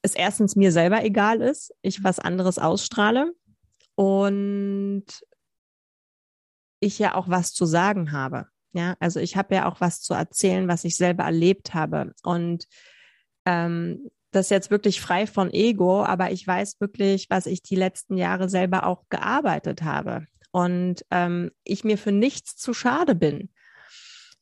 es erstens mir selber egal ist, ich was anderes ausstrahle und ich ja auch was zu sagen habe. Ja, also ich habe ja auch was zu erzählen, was ich selber erlebt habe. Und ähm, das jetzt wirklich frei von Ego, aber ich weiß wirklich, was ich die letzten Jahre selber auch gearbeitet habe und ähm, ich mir für nichts zu schade bin.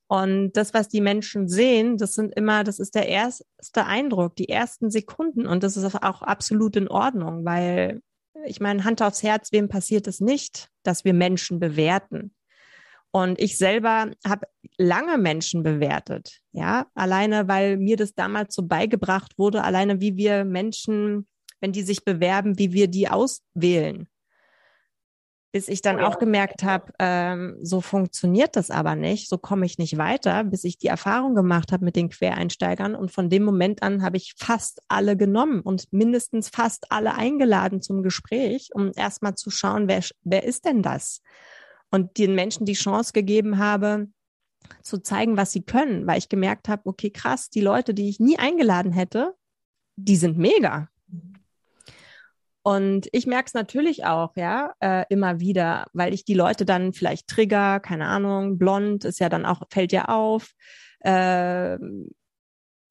Und das, was die Menschen sehen, das sind immer, das ist der erste Eindruck, die ersten Sekunden. Und das ist auch absolut in Ordnung, weil ich meine, Hand aufs Herz, wem passiert es nicht, dass wir Menschen bewerten? Und ich selber habe lange Menschen bewertet, ja, alleine, weil mir das damals so beigebracht wurde, alleine wie wir Menschen, wenn die sich bewerben, wie wir die auswählen bis ich dann auch gemerkt habe, ähm, so funktioniert das aber nicht, so komme ich nicht weiter, bis ich die Erfahrung gemacht habe mit den Quereinsteigern. Und von dem Moment an habe ich fast alle genommen und mindestens fast alle eingeladen zum Gespräch, um erstmal zu schauen, wer, wer ist denn das? Und den Menschen die Chance gegeben habe, zu zeigen, was sie können, weil ich gemerkt habe, okay, krass, die Leute, die ich nie eingeladen hätte, die sind mega. Und ich merke es natürlich auch, ja, äh, immer wieder, weil ich die Leute dann vielleicht trigger, keine Ahnung, blond ist ja dann auch, fällt ja auf. Äh,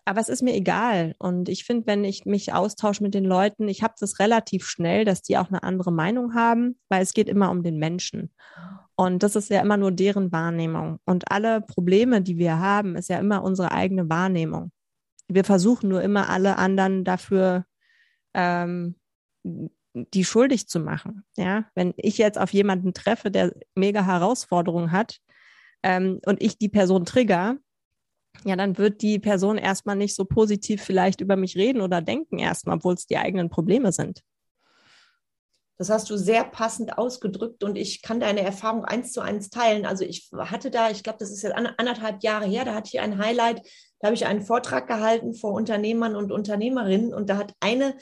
aber es ist mir egal. Und ich finde, wenn ich mich austausche mit den Leuten, ich habe das relativ schnell, dass die auch eine andere Meinung haben, weil es geht immer um den Menschen. Und das ist ja immer nur deren Wahrnehmung. Und alle Probleme, die wir haben, ist ja immer unsere eigene Wahrnehmung. Wir versuchen nur immer alle anderen dafür ähm, die schuldig zu machen. Ja, wenn ich jetzt auf jemanden treffe, der mega Herausforderungen hat ähm, und ich die Person trigger, ja, dann wird die Person erstmal nicht so positiv vielleicht über mich reden oder denken erstmal, obwohl es die eigenen Probleme sind. Das hast du sehr passend ausgedrückt und ich kann deine Erfahrung eins zu eins teilen. Also ich hatte da, ich glaube, das ist jetzt anderthalb Jahre her, da hatte ich ein Highlight, da habe ich einen Vortrag gehalten vor Unternehmern und Unternehmerinnen und da hat eine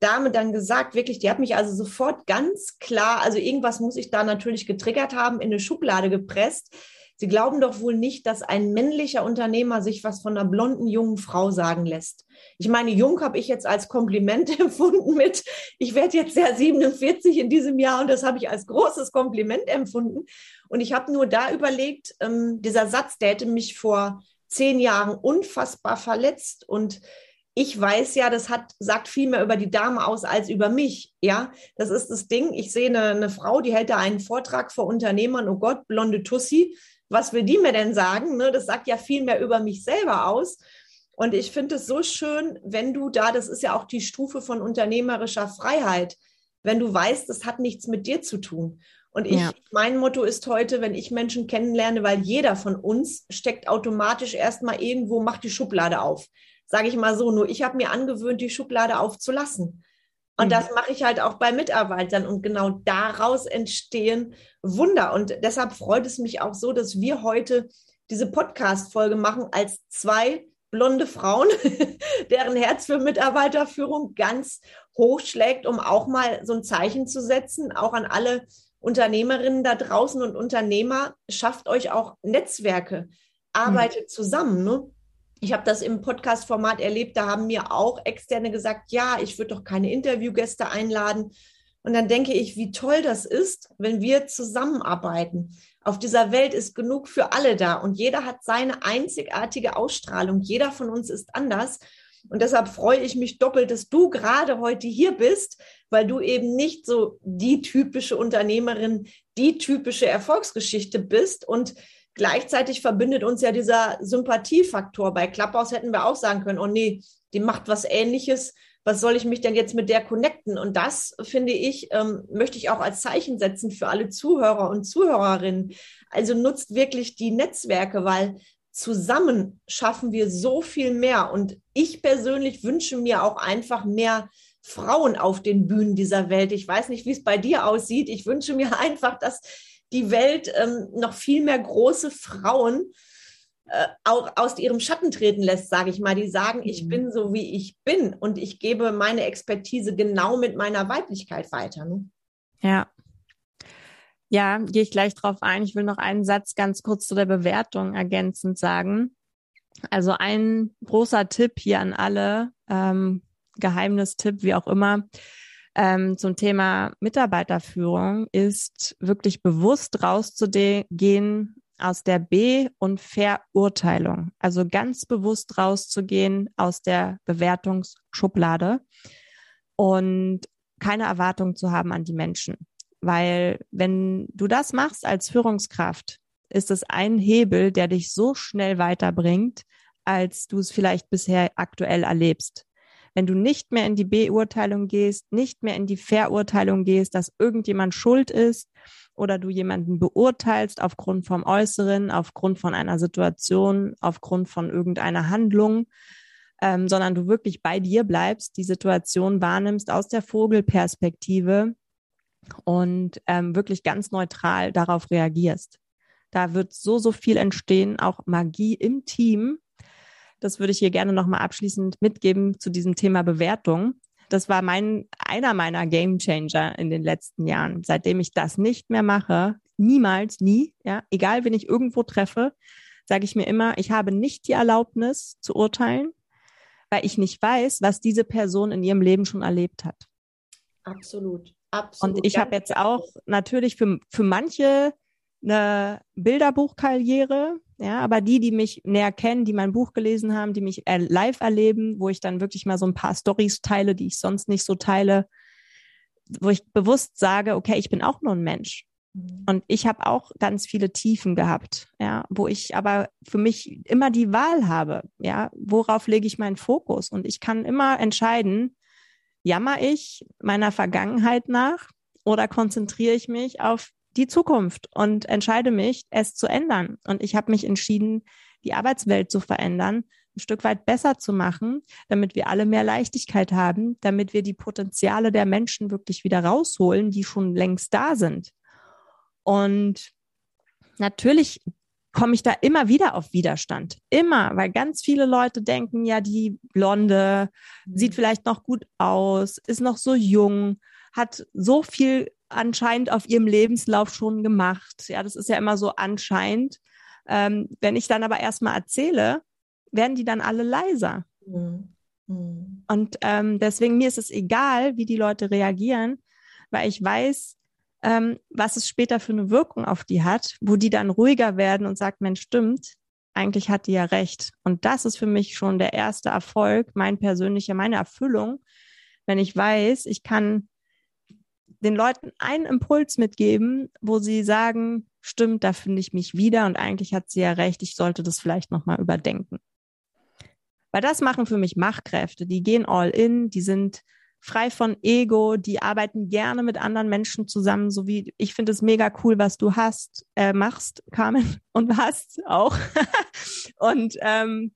Dame dann gesagt, wirklich, die hat mich also sofort ganz klar, also irgendwas muss ich da natürlich getriggert haben, in eine Schublade gepresst Sie glauben doch wohl nicht, dass ein männlicher Unternehmer sich was von einer blonden jungen Frau sagen lässt. Ich meine, jung habe ich jetzt als Kompliment empfunden mit, ich werde jetzt ja 47 in diesem Jahr und das habe ich als großes Kompliment empfunden. Und ich habe nur da überlegt, ähm, dieser Satz, der hätte mich vor zehn Jahren unfassbar verletzt und ich weiß ja, das hat, sagt viel mehr über die Dame aus als über mich. Ja, das ist das Ding. Ich sehe eine, eine Frau, die hält da einen Vortrag vor Unternehmern. Oh Gott, blonde Tussi was will die mir denn sagen? Ne? Das sagt ja viel mehr über mich selber aus. Und ich finde es so schön, wenn du da, das ist ja auch die Stufe von unternehmerischer Freiheit, wenn du weißt, das hat nichts mit dir zu tun. Und ich, ja. mein Motto ist heute, wenn ich Menschen kennenlerne, weil jeder von uns steckt automatisch erstmal irgendwo, macht die Schublade auf. Sage ich mal so, nur ich habe mir angewöhnt, die Schublade aufzulassen. Und mhm. das mache ich halt auch bei Mitarbeitern. Und genau daraus entstehen Wunder. Und deshalb freut es mich auch so, dass wir heute diese Podcast-Folge machen als zwei blonde Frauen, deren Herz für Mitarbeiterführung ganz hoch schlägt, um auch mal so ein Zeichen zu setzen, auch an alle Unternehmerinnen da draußen und Unternehmer, schafft euch auch Netzwerke, arbeitet mhm. zusammen. Ne? Ich habe das im Podcast-Format erlebt, da haben mir auch Externe gesagt, ja, ich würde doch keine Interviewgäste einladen. Und dann denke ich, wie toll das ist, wenn wir zusammenarbeiten. Auf dieser Welt ist genug für alle da und jeder hat seine einzigartige Ausstrahlung. Jeder von uns ist anders. Und deshalb freue ich mich doppelt, dass du gerade heute hier bist, weil du eben nicht so die typische Unternehmerin, die typische Erfolgsgeschichte bist und Gleichzeitig verbindet uns ja dieser Sympathiefaktor. Bei Clubhouse hätten wir auch sagen können, oh nee, die macht was ähnliches. Was soll ich mich denn jetzt mit der connecten? Und das, finde ich, ähm, möchte ich auch als Zeichen setzen für alle Zuhörer und Zuhörerinnen. Also nutzt wirklich die Netzwerke, weil zusammen schaffen wir so viel mehr. Und ich persönlich wünsche mir auch einfach mehr Frauen auf den Bühnen dieser Welt. Ich weiß nicht, wie es bei dir aussieht. Ich wünsche mir einfach, dass die Welt ähm, noch viel mehr große Frauen äh, auch aus ihrem Schatten treten lässt, sage ich mal. Die sagen, ich mhm. bin so, wie ich bin und ich gebe meine Expertise genau mit meiner Weiblichkeit weiter. Ne? Ja. Ja, gehe ich gleich drauf ein. Ich will noch einen Satz ganz kurz zu der Bewertung ergänzend sagen. Also ein großer Tipp hier an alle, ähm, Geheimnistipp, wie auch immer ähm, zum Thema Mitarbeiterführung ist wirklich bewusst rauszugehen aus der B- und Verurteilung. Also ganz bewusst rauszugehen aus der Bewertungsschublade und keine Erwartung zu haben an die Menschen. Weil wenn du das machst als Führungskraft, ist es ein Hebel, der dich so schnell weiterbringt, als du es vielleicht bisher aktuell erlebst wenn du nicht mehr in die Beurteilung gehst, nicht mehr in die Verurteilung gehst, dass irgendjemand schuld ist oder du jemanden beurteilst aufgrund vom Äußeren, aufgrund von einer Situation, aufgrund von irgendeiner Handlung, ähm, sondern du wirklich bei dir bleibst, die Situation wahrnimmst aus der Vogelperspektive und ähm, wirklich ganz neutral darauf reagierst. Da wird so, so viel entstehen, auch Magie im Team, das würde ich hier gerne nochmal abschließend mitgeben zu diesem Thema Bewertung. Das war mein, einer meiner Game Changer in den letzten Jahren. Seitdem ich das nicht mehr mache, niemals, nie, ja, egal wen ich irgendwo treffe, sage ich mir immer, ich habe nicht die Erlaubnis zu urteilen, weil ich nicht weiß, was diese Person in ihrem Leben schon erlebt hat. Absolut, absolut. Und ich habe jetzt auch natürlich für, für manche eine Bilderbuchkarriere, Ja, aber die, die mich näher kennen, die mein Buch gelesen haben, die mich live erleben, wo ich dann wirklich mal so ein paar Stories teile, die ich sonst nicht so teile, wo ich bewusst sage, okay, ich bin auch nur ein Mensch. Mhm. Und ich habe auch ganz viele Tiefen gehabt, ja, wo ich aber für mich immer die Wahl habe, ja, worauf lege ich meinen Fokus? Und ich kann immer entscheiden, jammer ich meiner Vergangenheit nach oder konzentriere ich mich auf die Zukunft und entscheide mich, es zu ändern. Und ich habe mich entschieden, die Arbeitswelt zu verändern, ein Stück weit besser zu machen, damit wir alle mehr Leichtigkeit haben, damit wir die Potenziale der Menschen wirklich wieder rausholen, die schon längst da sind. Und natürlich komme ich da immer wieder auf Widerstand. Immer, weil ganz viele Leute denken, ja, die Blonde sieht mhm. vielleicht noch gut aus, ist noch so jung, hat so viel anscheinend auf ihrem Lebenslauf schon gemacht. Ja, das ist ja immer so anscheinend. Ähm, wenn ich dann aber erstmal erzähle, werden die dann alle leiser. Mhm. Mhm. Und ähm, deswegen mir ist es egal, wie die Leute reagieren, weil ich weiß, ähm, was es später für eine Wirkung auf die hat, wo die dann ruhiger werden und sagt, Mensch, stimmt, eigentlich hat die ja recht. Und das ist für mich schon der erste Erfolg, mein persönlicher, meine Erfüllung, wenn ich weiß, ich kann den Leuten einen Impuls mitgeben, wo sie sagen, stimmt, da finde ich mich wieder und eigentlich hat sie ja recht, ich sollte das vielleicht nochmal überdenken. Weil das machen für mich Machtkräfte, die gehen all in, die sind frei von Ego, die arbeiten gerne mit anderen Menschen zusammen, so wie ich finde es mega cool, was du hast, äh, machst, Carmen, und hast auch. und ähm,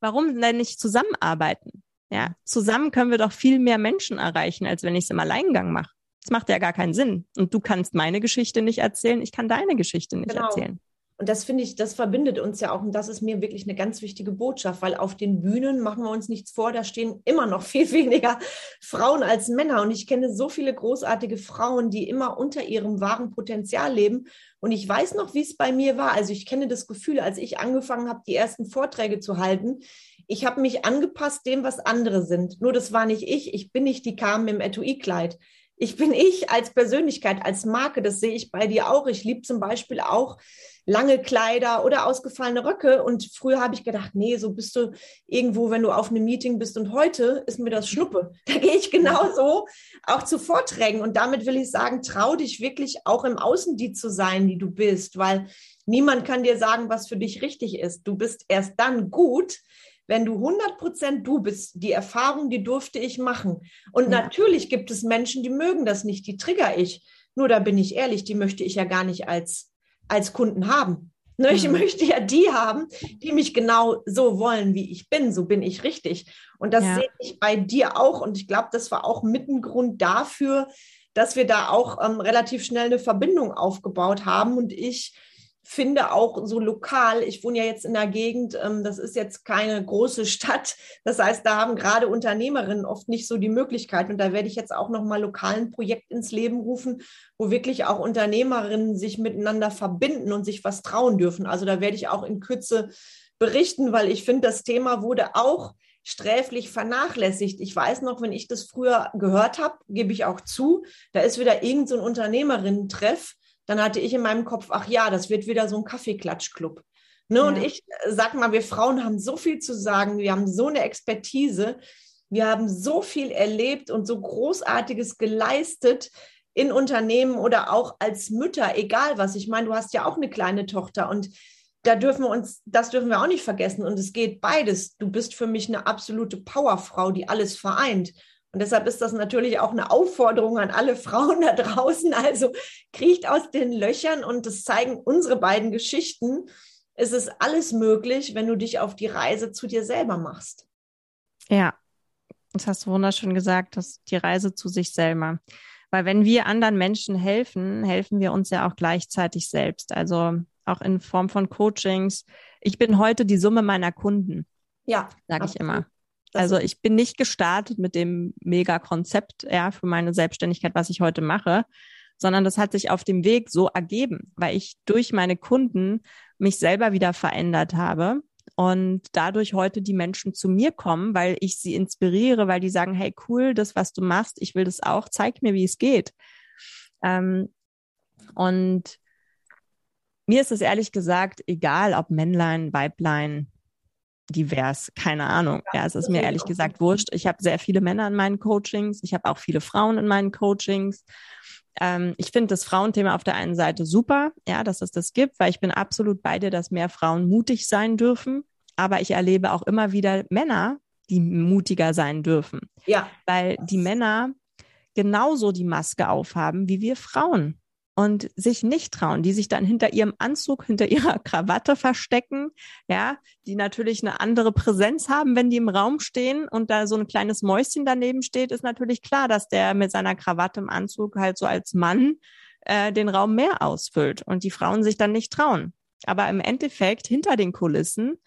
warum denn nicht zusammenarbeiten? Ja, zusammen können wir doch viel mehr Menschen erreichen, als wenn ich es im Alleingang mache. Das macht ja gar keinen Sinn. Und du kannst meine Geschichte nicht erzählen, ich kann deine Geschichte nicht genau. erzählen. Und das finde ich, das verbindet uns ja auch. Und das ist mir wirklich eine ganz wichtige Botschaft, weil auf den Bühnen machen wir uns nichts vor, da stehen immer noch viel weniger Frauen als Männer. Und ich kenne so viele großartige Frauen, die immer unter ihrem wahren Potenzial leben. Und ich weiß noch, wie es bei mir war. Also ich kenne das Gefühl, als ich angefangen habe, die ersten Vorträge zu halten. Ich habe mich angepasst dem, was andere sind. Nur das war nicht ich. Ich bin nicht die Carmen im Etui-Kleid. Ich bin ich als Persönlichkeit, als Marke. Das sehe ich bei dir auch. Ich liebe zum Beispiel auch lange Kleider oder ausgefallene Röcke. Und früher habe ich gedacht, nee, so bist du irgendwo, wenn du auf einem Meeting bist. Und heute ist mir das Schnuppe. Da gehe ich genauso auch zu Vorträgen. Und damit will ich sagen, trau dich wirklich auch im Außen die zu sein, die du bist, weil niemand kann dir sagen, was für dich richtig ist. Du bist erst dann gut, wenn du 100 Prozent du bist, die Erfahrung, die durfte ich machen. Und ja. natürlich gibt es Menschen, die mögen das nicht, die trigger ich. Nur da bin ich ehrlich, die möchte ich ja gar nicht als als Kunden haben. Ne, ich mhm. möchte ja die haben, die mich genau so wollen, wie ich bin. So bin ich richtig. Und das ja. sehe ich bei dir auch. Und ich glaube, das war auch mit ein Grund dafür, dass wir da auch ähm, relativ schnell eine Verbindung aufgebaut haben und ich finde auch so lokal, ich wohne ja jetzt in der Gegend, ähm, das ist jetzt keine große Stadt. Das heißt, da haben gerade Unternehmerinnen oft nicht so die Möglichkeit. Und da werde ich jetzt auch nochmal lokal ein Projekt ins Leben rufen, wo wirklich auch Unternehmerinnen sich miteinander verbinden und sich was trauen dürfen. Also da werde ich auch in Kürze berichten, weil ich finde, das Thema wurde auch sträflich vernachlässigt. Ich weiß noch, wenn ich das früher gehört habe, gebe ich auch zu, da ist wieder irgendein so Unternehmerinnen-Treff dann hatte ich in meinem Kopf, ach ja, das wird wieder so ein Kaffeeklatschclub. Ne? Ja. Und ich äh, sag mal, wir Frauen haben so viel zu sagen, wir haben so eine Expertise, wir haben so viel erlebt und so Großartiges geleistet in Unternehmen oder auch als Mütter, egal was. Ich meine, du hast ja auch eine kleine Tochter und da dürfen wir uns, das dürfen wir auch nicht vergessen. Und es geht beides. Du bist für mich eine absolute Powerfrau, die alles vereint. Und deshalb ist das natürlich auch eine Aufforderung an alle Frauen da draußen. Also kriecht aus den Löchern und das zeigen unsere beiden Geschichten. Es ist alles möglich, wenn du dich auf die Reise zu dir selber machst. Ja, das hast du wunderschön gesagt, dass die Reise zu sich selber. Weil wenn wir anderen Menschen helfen, helfen wir uns ja auch gleichzeitig selbst. Also auch in Form von Coachings. Ich bin heute die Summe meiner Kunden. Ja, sage ich immer. Also ich bin nicht gestartet mit dem Mega-Konzept ja, für meine Selbstständigkeit, was ich heute mache, sondern das hat sich auf dem Weg so ergeben, weil ich durch meine Kunden mich selber wieder verändert habe und dadurch heute die Menschen zu mir kommen, weil ich sie inspiriere, weil die sagen, hey cool, das, was du machst, ich will das auch, zeig mir, wie es geht. Ähm, und mir ist es ehrlich gesagt egal, ob Männlein, Weiblein, divers, keine Ahnung. Ja, es ist mir ehrlich gesagt wurscht. Ich habe sehr viele Männer in meinen Coachings, ich habe auch viele Frauen in meinen Coachings. Ähm, ich finde das Frauenthema auf der einen Seite super, ja, dass es das gibt, weil ich bin absolut bei dir, dass mehr Frauen mutig sein dürfen. Aber ich erlebe auch immer wieder Männer, die mutiger sein dürfen. Ja. Weil die Männer genauso die Maske aufhaben wie wir Frauen und sich nicht trauen, die sich dann hinter ihrem Anzug, hinter ihrer Krawatte verstecken, ja, die natürlich eine andere Präsenz haben, wenn die im Raum stehen und da so ein kleines Mäuschen daneben steht, ist natürlich klar, dass der mit seiner Krawatte im Anzug halt so als Mann äh, den Raum mehr ausfüllt und die Frauen sich dann nicht trauen. Aber im Endeffekt hinter den Kulissen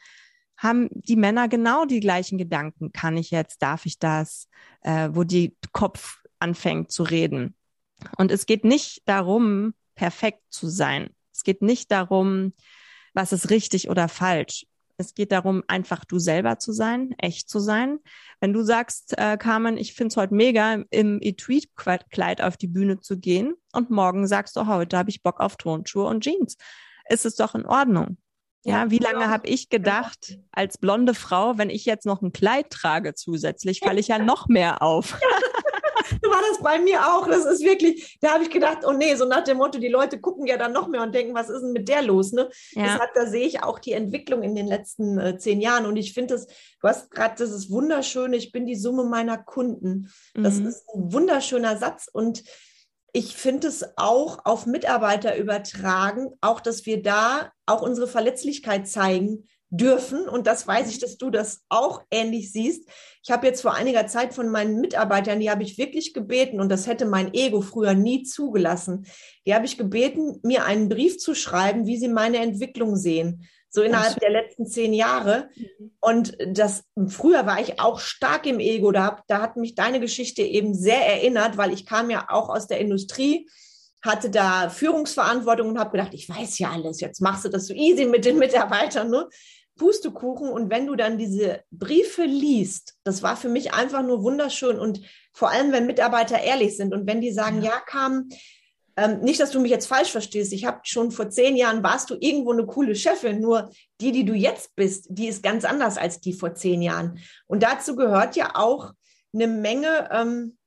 haben die Männer genau die gleichen Gedanken. Kann ich jetzt, darf ich das, äh, wo die Kopf anfängt zu reden. Und es geht nicht darum, perfekt zu sein. Es geht nicht darum, was ist richtig oder falsch. Es geht darum, einfach du selber zu sein, echt zu sein. Wenn du sagst, äh, Carmen, ich finde es heute mega, im Etui-Kleid auf die Bühne zu gehen und morgen sagst du, heute habe ich Bock auf Tonschuhe und Jeans, ist es doch in Ordnung. Ja, wie lange habe ich gedacht, als blonde Frau, wenn ich jetzt noch ein Kleid trage zusätzlich, falle ich ja noch mehr auf. war das bei mir auch. Das ist wirklich, da habe ich gedacht, oh nee, so nach dem Motto, die Leute gucken ja dann noch mehr und denken, was ist denn mit der los? Ne? Ja. Deshalb, da sehe ich auch die Entwicklung in den letzten äh, zehn Jahren. Und ich finde das, du hast gerade, das ist wunderschön, ich bin die Summe meiner Kunden. Das mhm. ist ein wunderschöner Satz. Und ich finde es auch auf Mitarbeiter übertragen, auch dass wir da auch unsere Verletzlichkeit zeigen dürfen. Und das weiß ich, dass du das auch ähnlich siehst. Ich habe jetzt vor einiger Zeit von meinen Mitarbeitern, die habe ich wirklich gebeten, und das hätte mein Ego früher nie zugelassen, die habe ich gebeten, mir einen Brief zu schreiben, wie sie meine Entwicklung sehen. So innerhalb der letzten zehn Jahre. Mhm. Und das, früher war ich auch stark im Ego. Da, da hat mich deine Geschichte eben sehr erinnert, weil ich kam ja auch aus der Industrie hatte da Führungsverantwortung und habe gedacht, ich weiß ja alles, jetzt machst du das so easy mit den Mitarbeitern. Ne? Pustekuchen. Und wenn du dann diese Briefe liest, das war für mich einfach nur wunderschön. Und vor allem, wenn Mitarbeiter ehrlich sind und wenn die sagen, ja, ja kam, ähm, nicht, dass du mich jetzt falsch verstehst. Ich habe schon vor zehn Jahren warst du irgendwo eine coole Chefin. Nur die, die du jetzt bist, die ist ganz anders als die vor zehn Jahren. Und dazu gehört ja auch eine Menge ähm,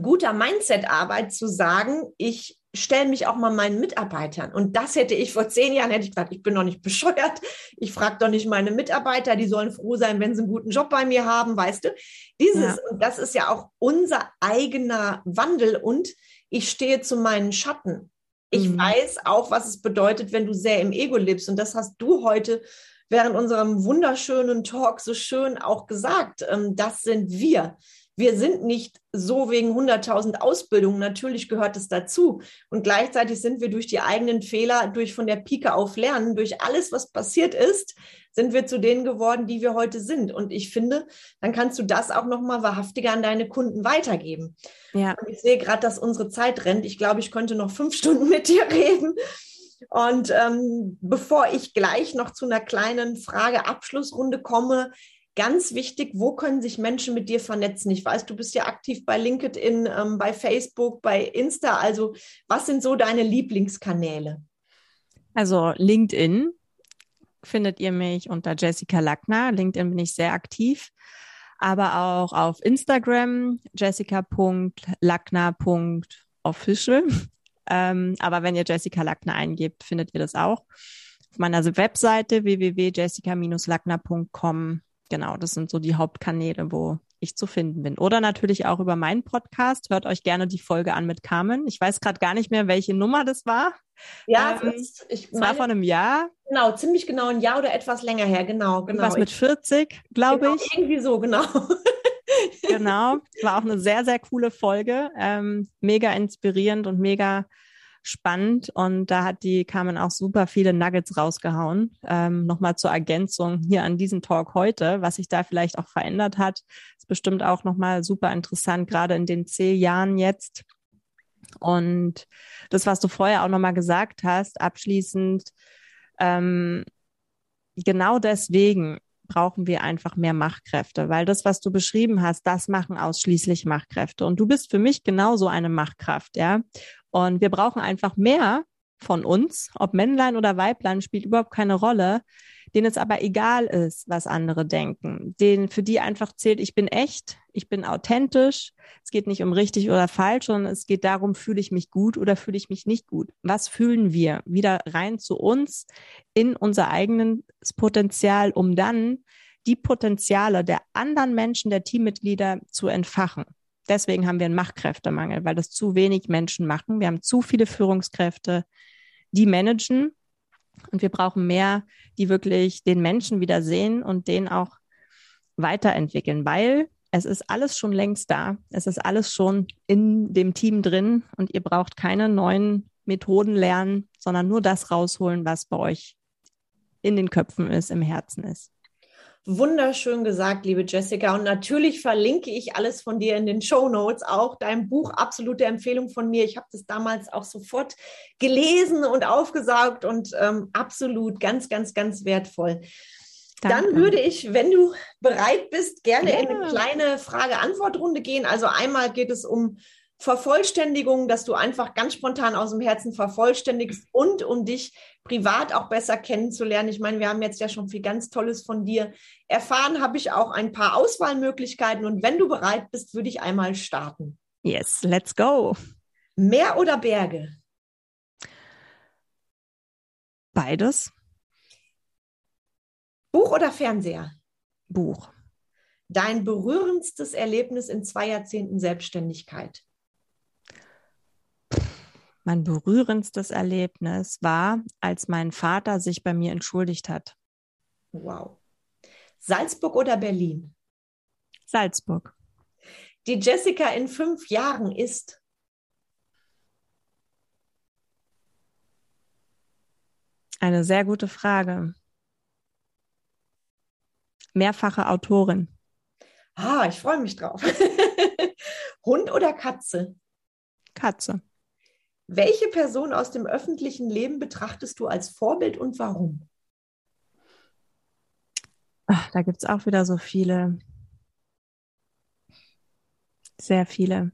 guter Mindset-Arbeit zu sagen, ich stelle mich auch mal meinen Mitarbeitern. Und das hätte ich vor zehn Jahren, hätte ich gesagt, ich bin noch nicht bescheuert. Ich frage doch nicht meine Mitarbeiter, die sollen froh sein, wenn sie einen guten Job bei mir haben, weißt du. Dieses, ja. und das ist ja auch unser eigener Wandel. Und ich stehe zu meinen Schatten. Ich mhm. weiß auch, was es bedeutet, wenn du sehr im Ego lebst. Und das hast du heute während unserem wunderschönen Talk so schön auch gesagt. Ähm, das sind wir wir sind nicht so wegen 100.000 Ausbildungen. Natürlich gehört es dazu. Und gleichzeitig sind wir durch die eigenen Fehler, durch von der Pike auf Lernen, durch alles, was passiert ist, sind wir zu denen geworden, die wir heute sind. Und ich finde, dann kannst du das auch nochmal wahrhaftiger an deine Kunden weitergeben. Ja. Und ich sehe gerade, dass unsere Zeit rennt. Ich glaube, ich könnte noch fünf Stunden mit dir reden. Und ähm, bevor ich gleich noch zu einer kleinen Frage-Abschlussrunde komme, Ganz wichtig, wo können sich Menschen mit dir vernetzen? Ich weiß, du bist ja aktiv bei LinkedIn, ähm, bei Facebook, bei Insta. Also was sind so deine Lieblingskanäle? Also LinkedIn findet ihr mich unter Jessica Lackner. LinkedIn bin ich sehr aktiv. Aber auch auf Instagram jessica.lackner.official. Ähm, aber wenn ihr Jessica Lackner eingebt, findet ihr das auch. Auf meiner Webseite www.jessica-lackner.com genau, das sind so die Hauptkanäle, wo ich zu finden bin. Oder natürlich auch über meinen Podcast. Hört euch gerne die Folge an mit Carmen. Ich weiß gerade gar nicht mehr, welche Nummer das war. Ja, ähm, das, ich meine, war vor einem Jahr. Genau, ziemlich genau ein Jahr oder etwas länger her. Genau, genau. Was mit 40, glaube genau, ich. Irgendwie so, genau. genau, war auch eine sehr, sehr coole Folge. Ähm, mega inspirierend und mega spannend und da hat die Carmen auch super viele Nuggets rausgehauen. Ähm, Nochmal zur Ergänzung hier an diesen Talk heute, was sich da vielleicht auch verändert hat, ist bestimmt auch nochmal super interessant, gerade in den zehn Jahren jetzt. Und das, was du vorher auch nochmal gesagt hast, abschließend, ähm, genau deswegen brauchen wir einfach mehr Machtkräfte, weil das, was du beschrieben hast, das machen ausschließlich Machtkräfte. Und du bist für mich genauso eine Machtkraft, ja. Und wir brauchen einfach mehr von uns, ob Männlein oder Weiblein, spielt überhaupt keine Rolle, denen es aber egal ist, was andere denken, denen für die einfach zählt, ich bin echt, ich bin authentisch. Es geht nicht um richtig oder falsch, sondern es geht darum, fühle ich mich gut oder fühle ich mich nicht gut. Was fühlen wir? Wieder rein zu uns in unser eigenes Potenzial, um dann die Potenziale der anderen Menschen, der Teammitglieder zu entfachen. Deswegen haben wir einen Machtkräftemangel, weil das zu wenig Menschen machen. Wir haben zu viele Führungskräfte, die managen. Und wir brauchen mehr, die wirklich den Menschen wieder sehen und den auch weiterentwickeln, weil es ist alles schon längst da. Es ist alles schon in dem Team drin und ihr braucht keine neuen Methoden lernen, sondern nur das rausholen, was bei euch in den Köpfen ist, im Herzen ist. Wunderschön gesagt, liebe Jessica. Und natürlich verlinke ich alles von dir in den Show Notes, auch dein Buch, absolute Empfehlung von mir. Ich habe das damals auch sofort gelesen und aufgesaugt und ähm, absolut ganz, ganz, ganz wertvoll. Danke. Dann würde ich, wenn du bereit bist, gerne ja. in eine kleine Frage-Antwort-Runde gehen. Also einmal geht es um Vervollständigung, dass du einfach ganz spontan aus dem Herzen vervollständigst und um dich privat auch besser kennenzulernen. Ich meine, wir haben jetzt ja schon viel ganz Tolles von dir erfahren, habe ich auch ein paar Auswahlmöglichkeiten und wenn du bereit bist, würde ich einmal starten. Yes, let's go. Meer oder Berge? Beides. Buch oder Fernseher? Buch. Dein berührendstes Erlebnis in zwei Jahrzehnten Selbstständigkeit? Mein berührendstes Erlebnis war, als mein Vater sich bei mir entschuldigt hat. Wow. Salzburg oder Berlin? Salzburg. Die Jessica in fünf Jahren ist? Eine sehr gute Frage. Mehrfache Autorin. Ah, ich freue mich drauf. Hund oder Katze? Katze. Welche Person aus dem öffentlichen Leben betrachtest du als Vorbild und warum? Ach, da gibt es auch wieder so viele. Sehr viele.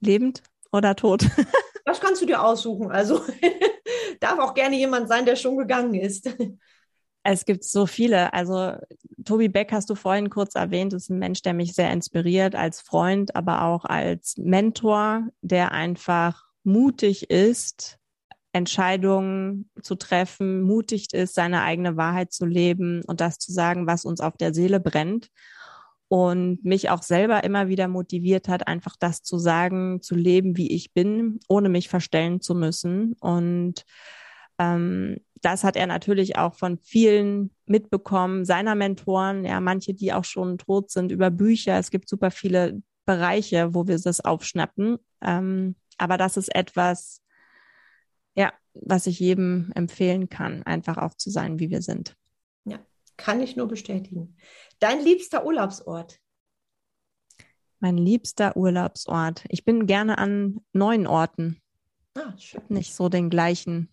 Lebend oder tot? das kannst du dir aussuchen. Also darf auch gerne jemand sein, der schon gegangen ist. Es gibt so viele. Also Tobi Beck hast du vorhin kurz erwähnt, ist ein Mensch, der mich sehr inspiriert als Freund, aber auch als Mentor, der einfach mutig ist, Entscheidungen zu treffen, mutig ist, seine eigene Wahrheit zu leben und das zu sagen, was uns auf der Seele brennt. Und mich auch selber immer wieder motiviert hat, einfach das zu sagen, zu leben, wie ich bin, ohne mich verstellen zu müssen. Und ähm, das hat er natürlich auch von vielen mitbekommen, seiner Mentoren, ja, manche, die auch schon tot sind, über Bücher. Es gibt super viele Bereiche, wo wir das aufschnappen. Ähm, aber das ist etwas, ja, was ich jedem empfehlen kann, einfach auch zu sein, wie wir sind. Ja, kann ich nur bestätigen. Dein liebster Urlaubsort? Mein liebster Urlaubsort. Ich bin gerne an neuen Orten. Ah, schön. Nicht so den gleichen.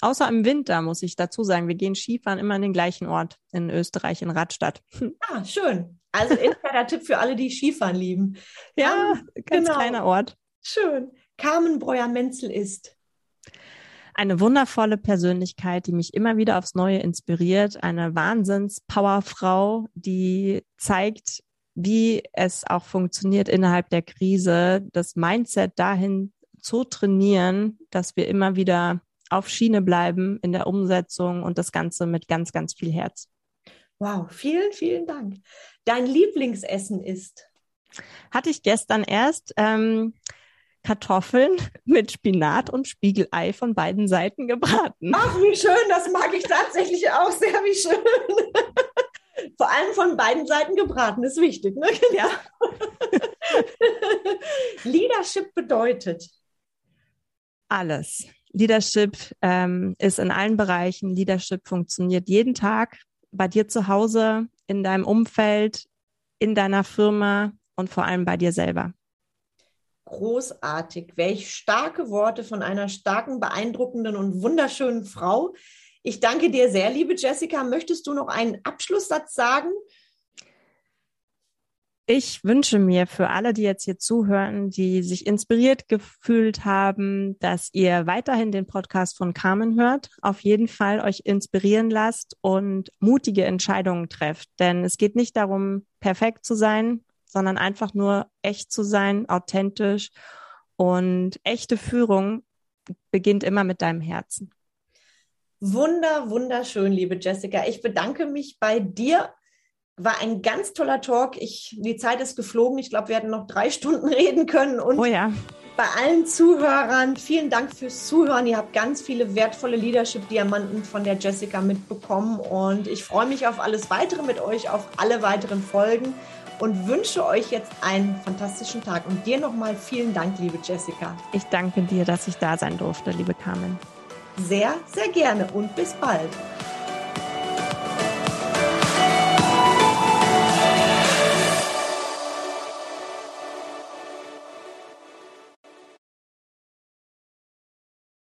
Außer im Winter muss ich dazu sagen, wir gehen Skifahren immer an den gleichen Ort in Österreich, in Radstadt. Ah, schön. Also Insider-Tipp für alle, die Skifahren lieben. Ja, um, ganz genau. kleiner Ort. Schön. Carmen Breuer-Menzel ist? Eine wundervolle Persönlichkeit, die mich immer wieder aufs Neue inspiriert. Eine Wahnsinns-Powerfrau, die zeigt, wie es auch funktioniert innerhalb der Krise, das Mindset dahin zu trainieren, dass wir immer wieder auf Schiene bleiben in der Umsetzung und das Ganze mit ganz, ganz viel Herz. Wow, vielen, vielen Dank. Dein Lieblingsessen ist? Hatte ich gestern erst. Ähm, Kartoffeln mit Spinat und Spiegelei von beiden Seiten gebraten. Ach, wie schön, das mag ich tatsächlich auch sehr, wie schön. Vor allem von beiden Seiten gebraten ist wichtig, ne? Ja. Leadership bedeutet alles. Leadership ähm, ist in allen Bereichen. Leadership funktioniert jeden Tag bei dir zu Hause, in deinem Umfeld, in deiner Firma und vor allem bei dir selber großartig. Welch starke Worte von einer starken, beeindruckenden und wunderschönen Frau. Ich danke dir sehr, liebe Jessica. Möchtest du noch einen Abschlusssatz sagen? ich wünsche mir für alle, die jetzt hier zuhören, die sich inspiriert gefühlt haben, dass ihr weiterhin den Podcast von Carmen hört, auf jeden Fall euch inspirieren lasst und mutige Entscheidungen trefft. Denn es geht nicht darum, perfekt zu sein, sondern einfach nur echt zu sein, authentisch. Und echte Führung beginnt immer mit deinem Herzen. Wunder, wunderschön, liebe Jessica. Ich bedanke mich bei dir. War ein ganz toller Talk. Ich, die Zeit ist geflogen. Ich glaube, wir hätten noch drei Stunden reden können. Und oh ja. bei allen Zuhörern, vielen Dank fürs Zuhören. Ihr habt ganz viele wertvolle Leadership-Diamanten von der Jessica mitbekommen. Und ich freue mich auf alles weitere mit euch, auf alle weiteren Folgen und wünsche euch jetzt einen fantastischen Tag. Und dir nochmal vielen Dank, liebe Jessica. Ich danke dir, dass ich da sein durfte, liebe Carmen. Sehr, sehr gerne und bis bald.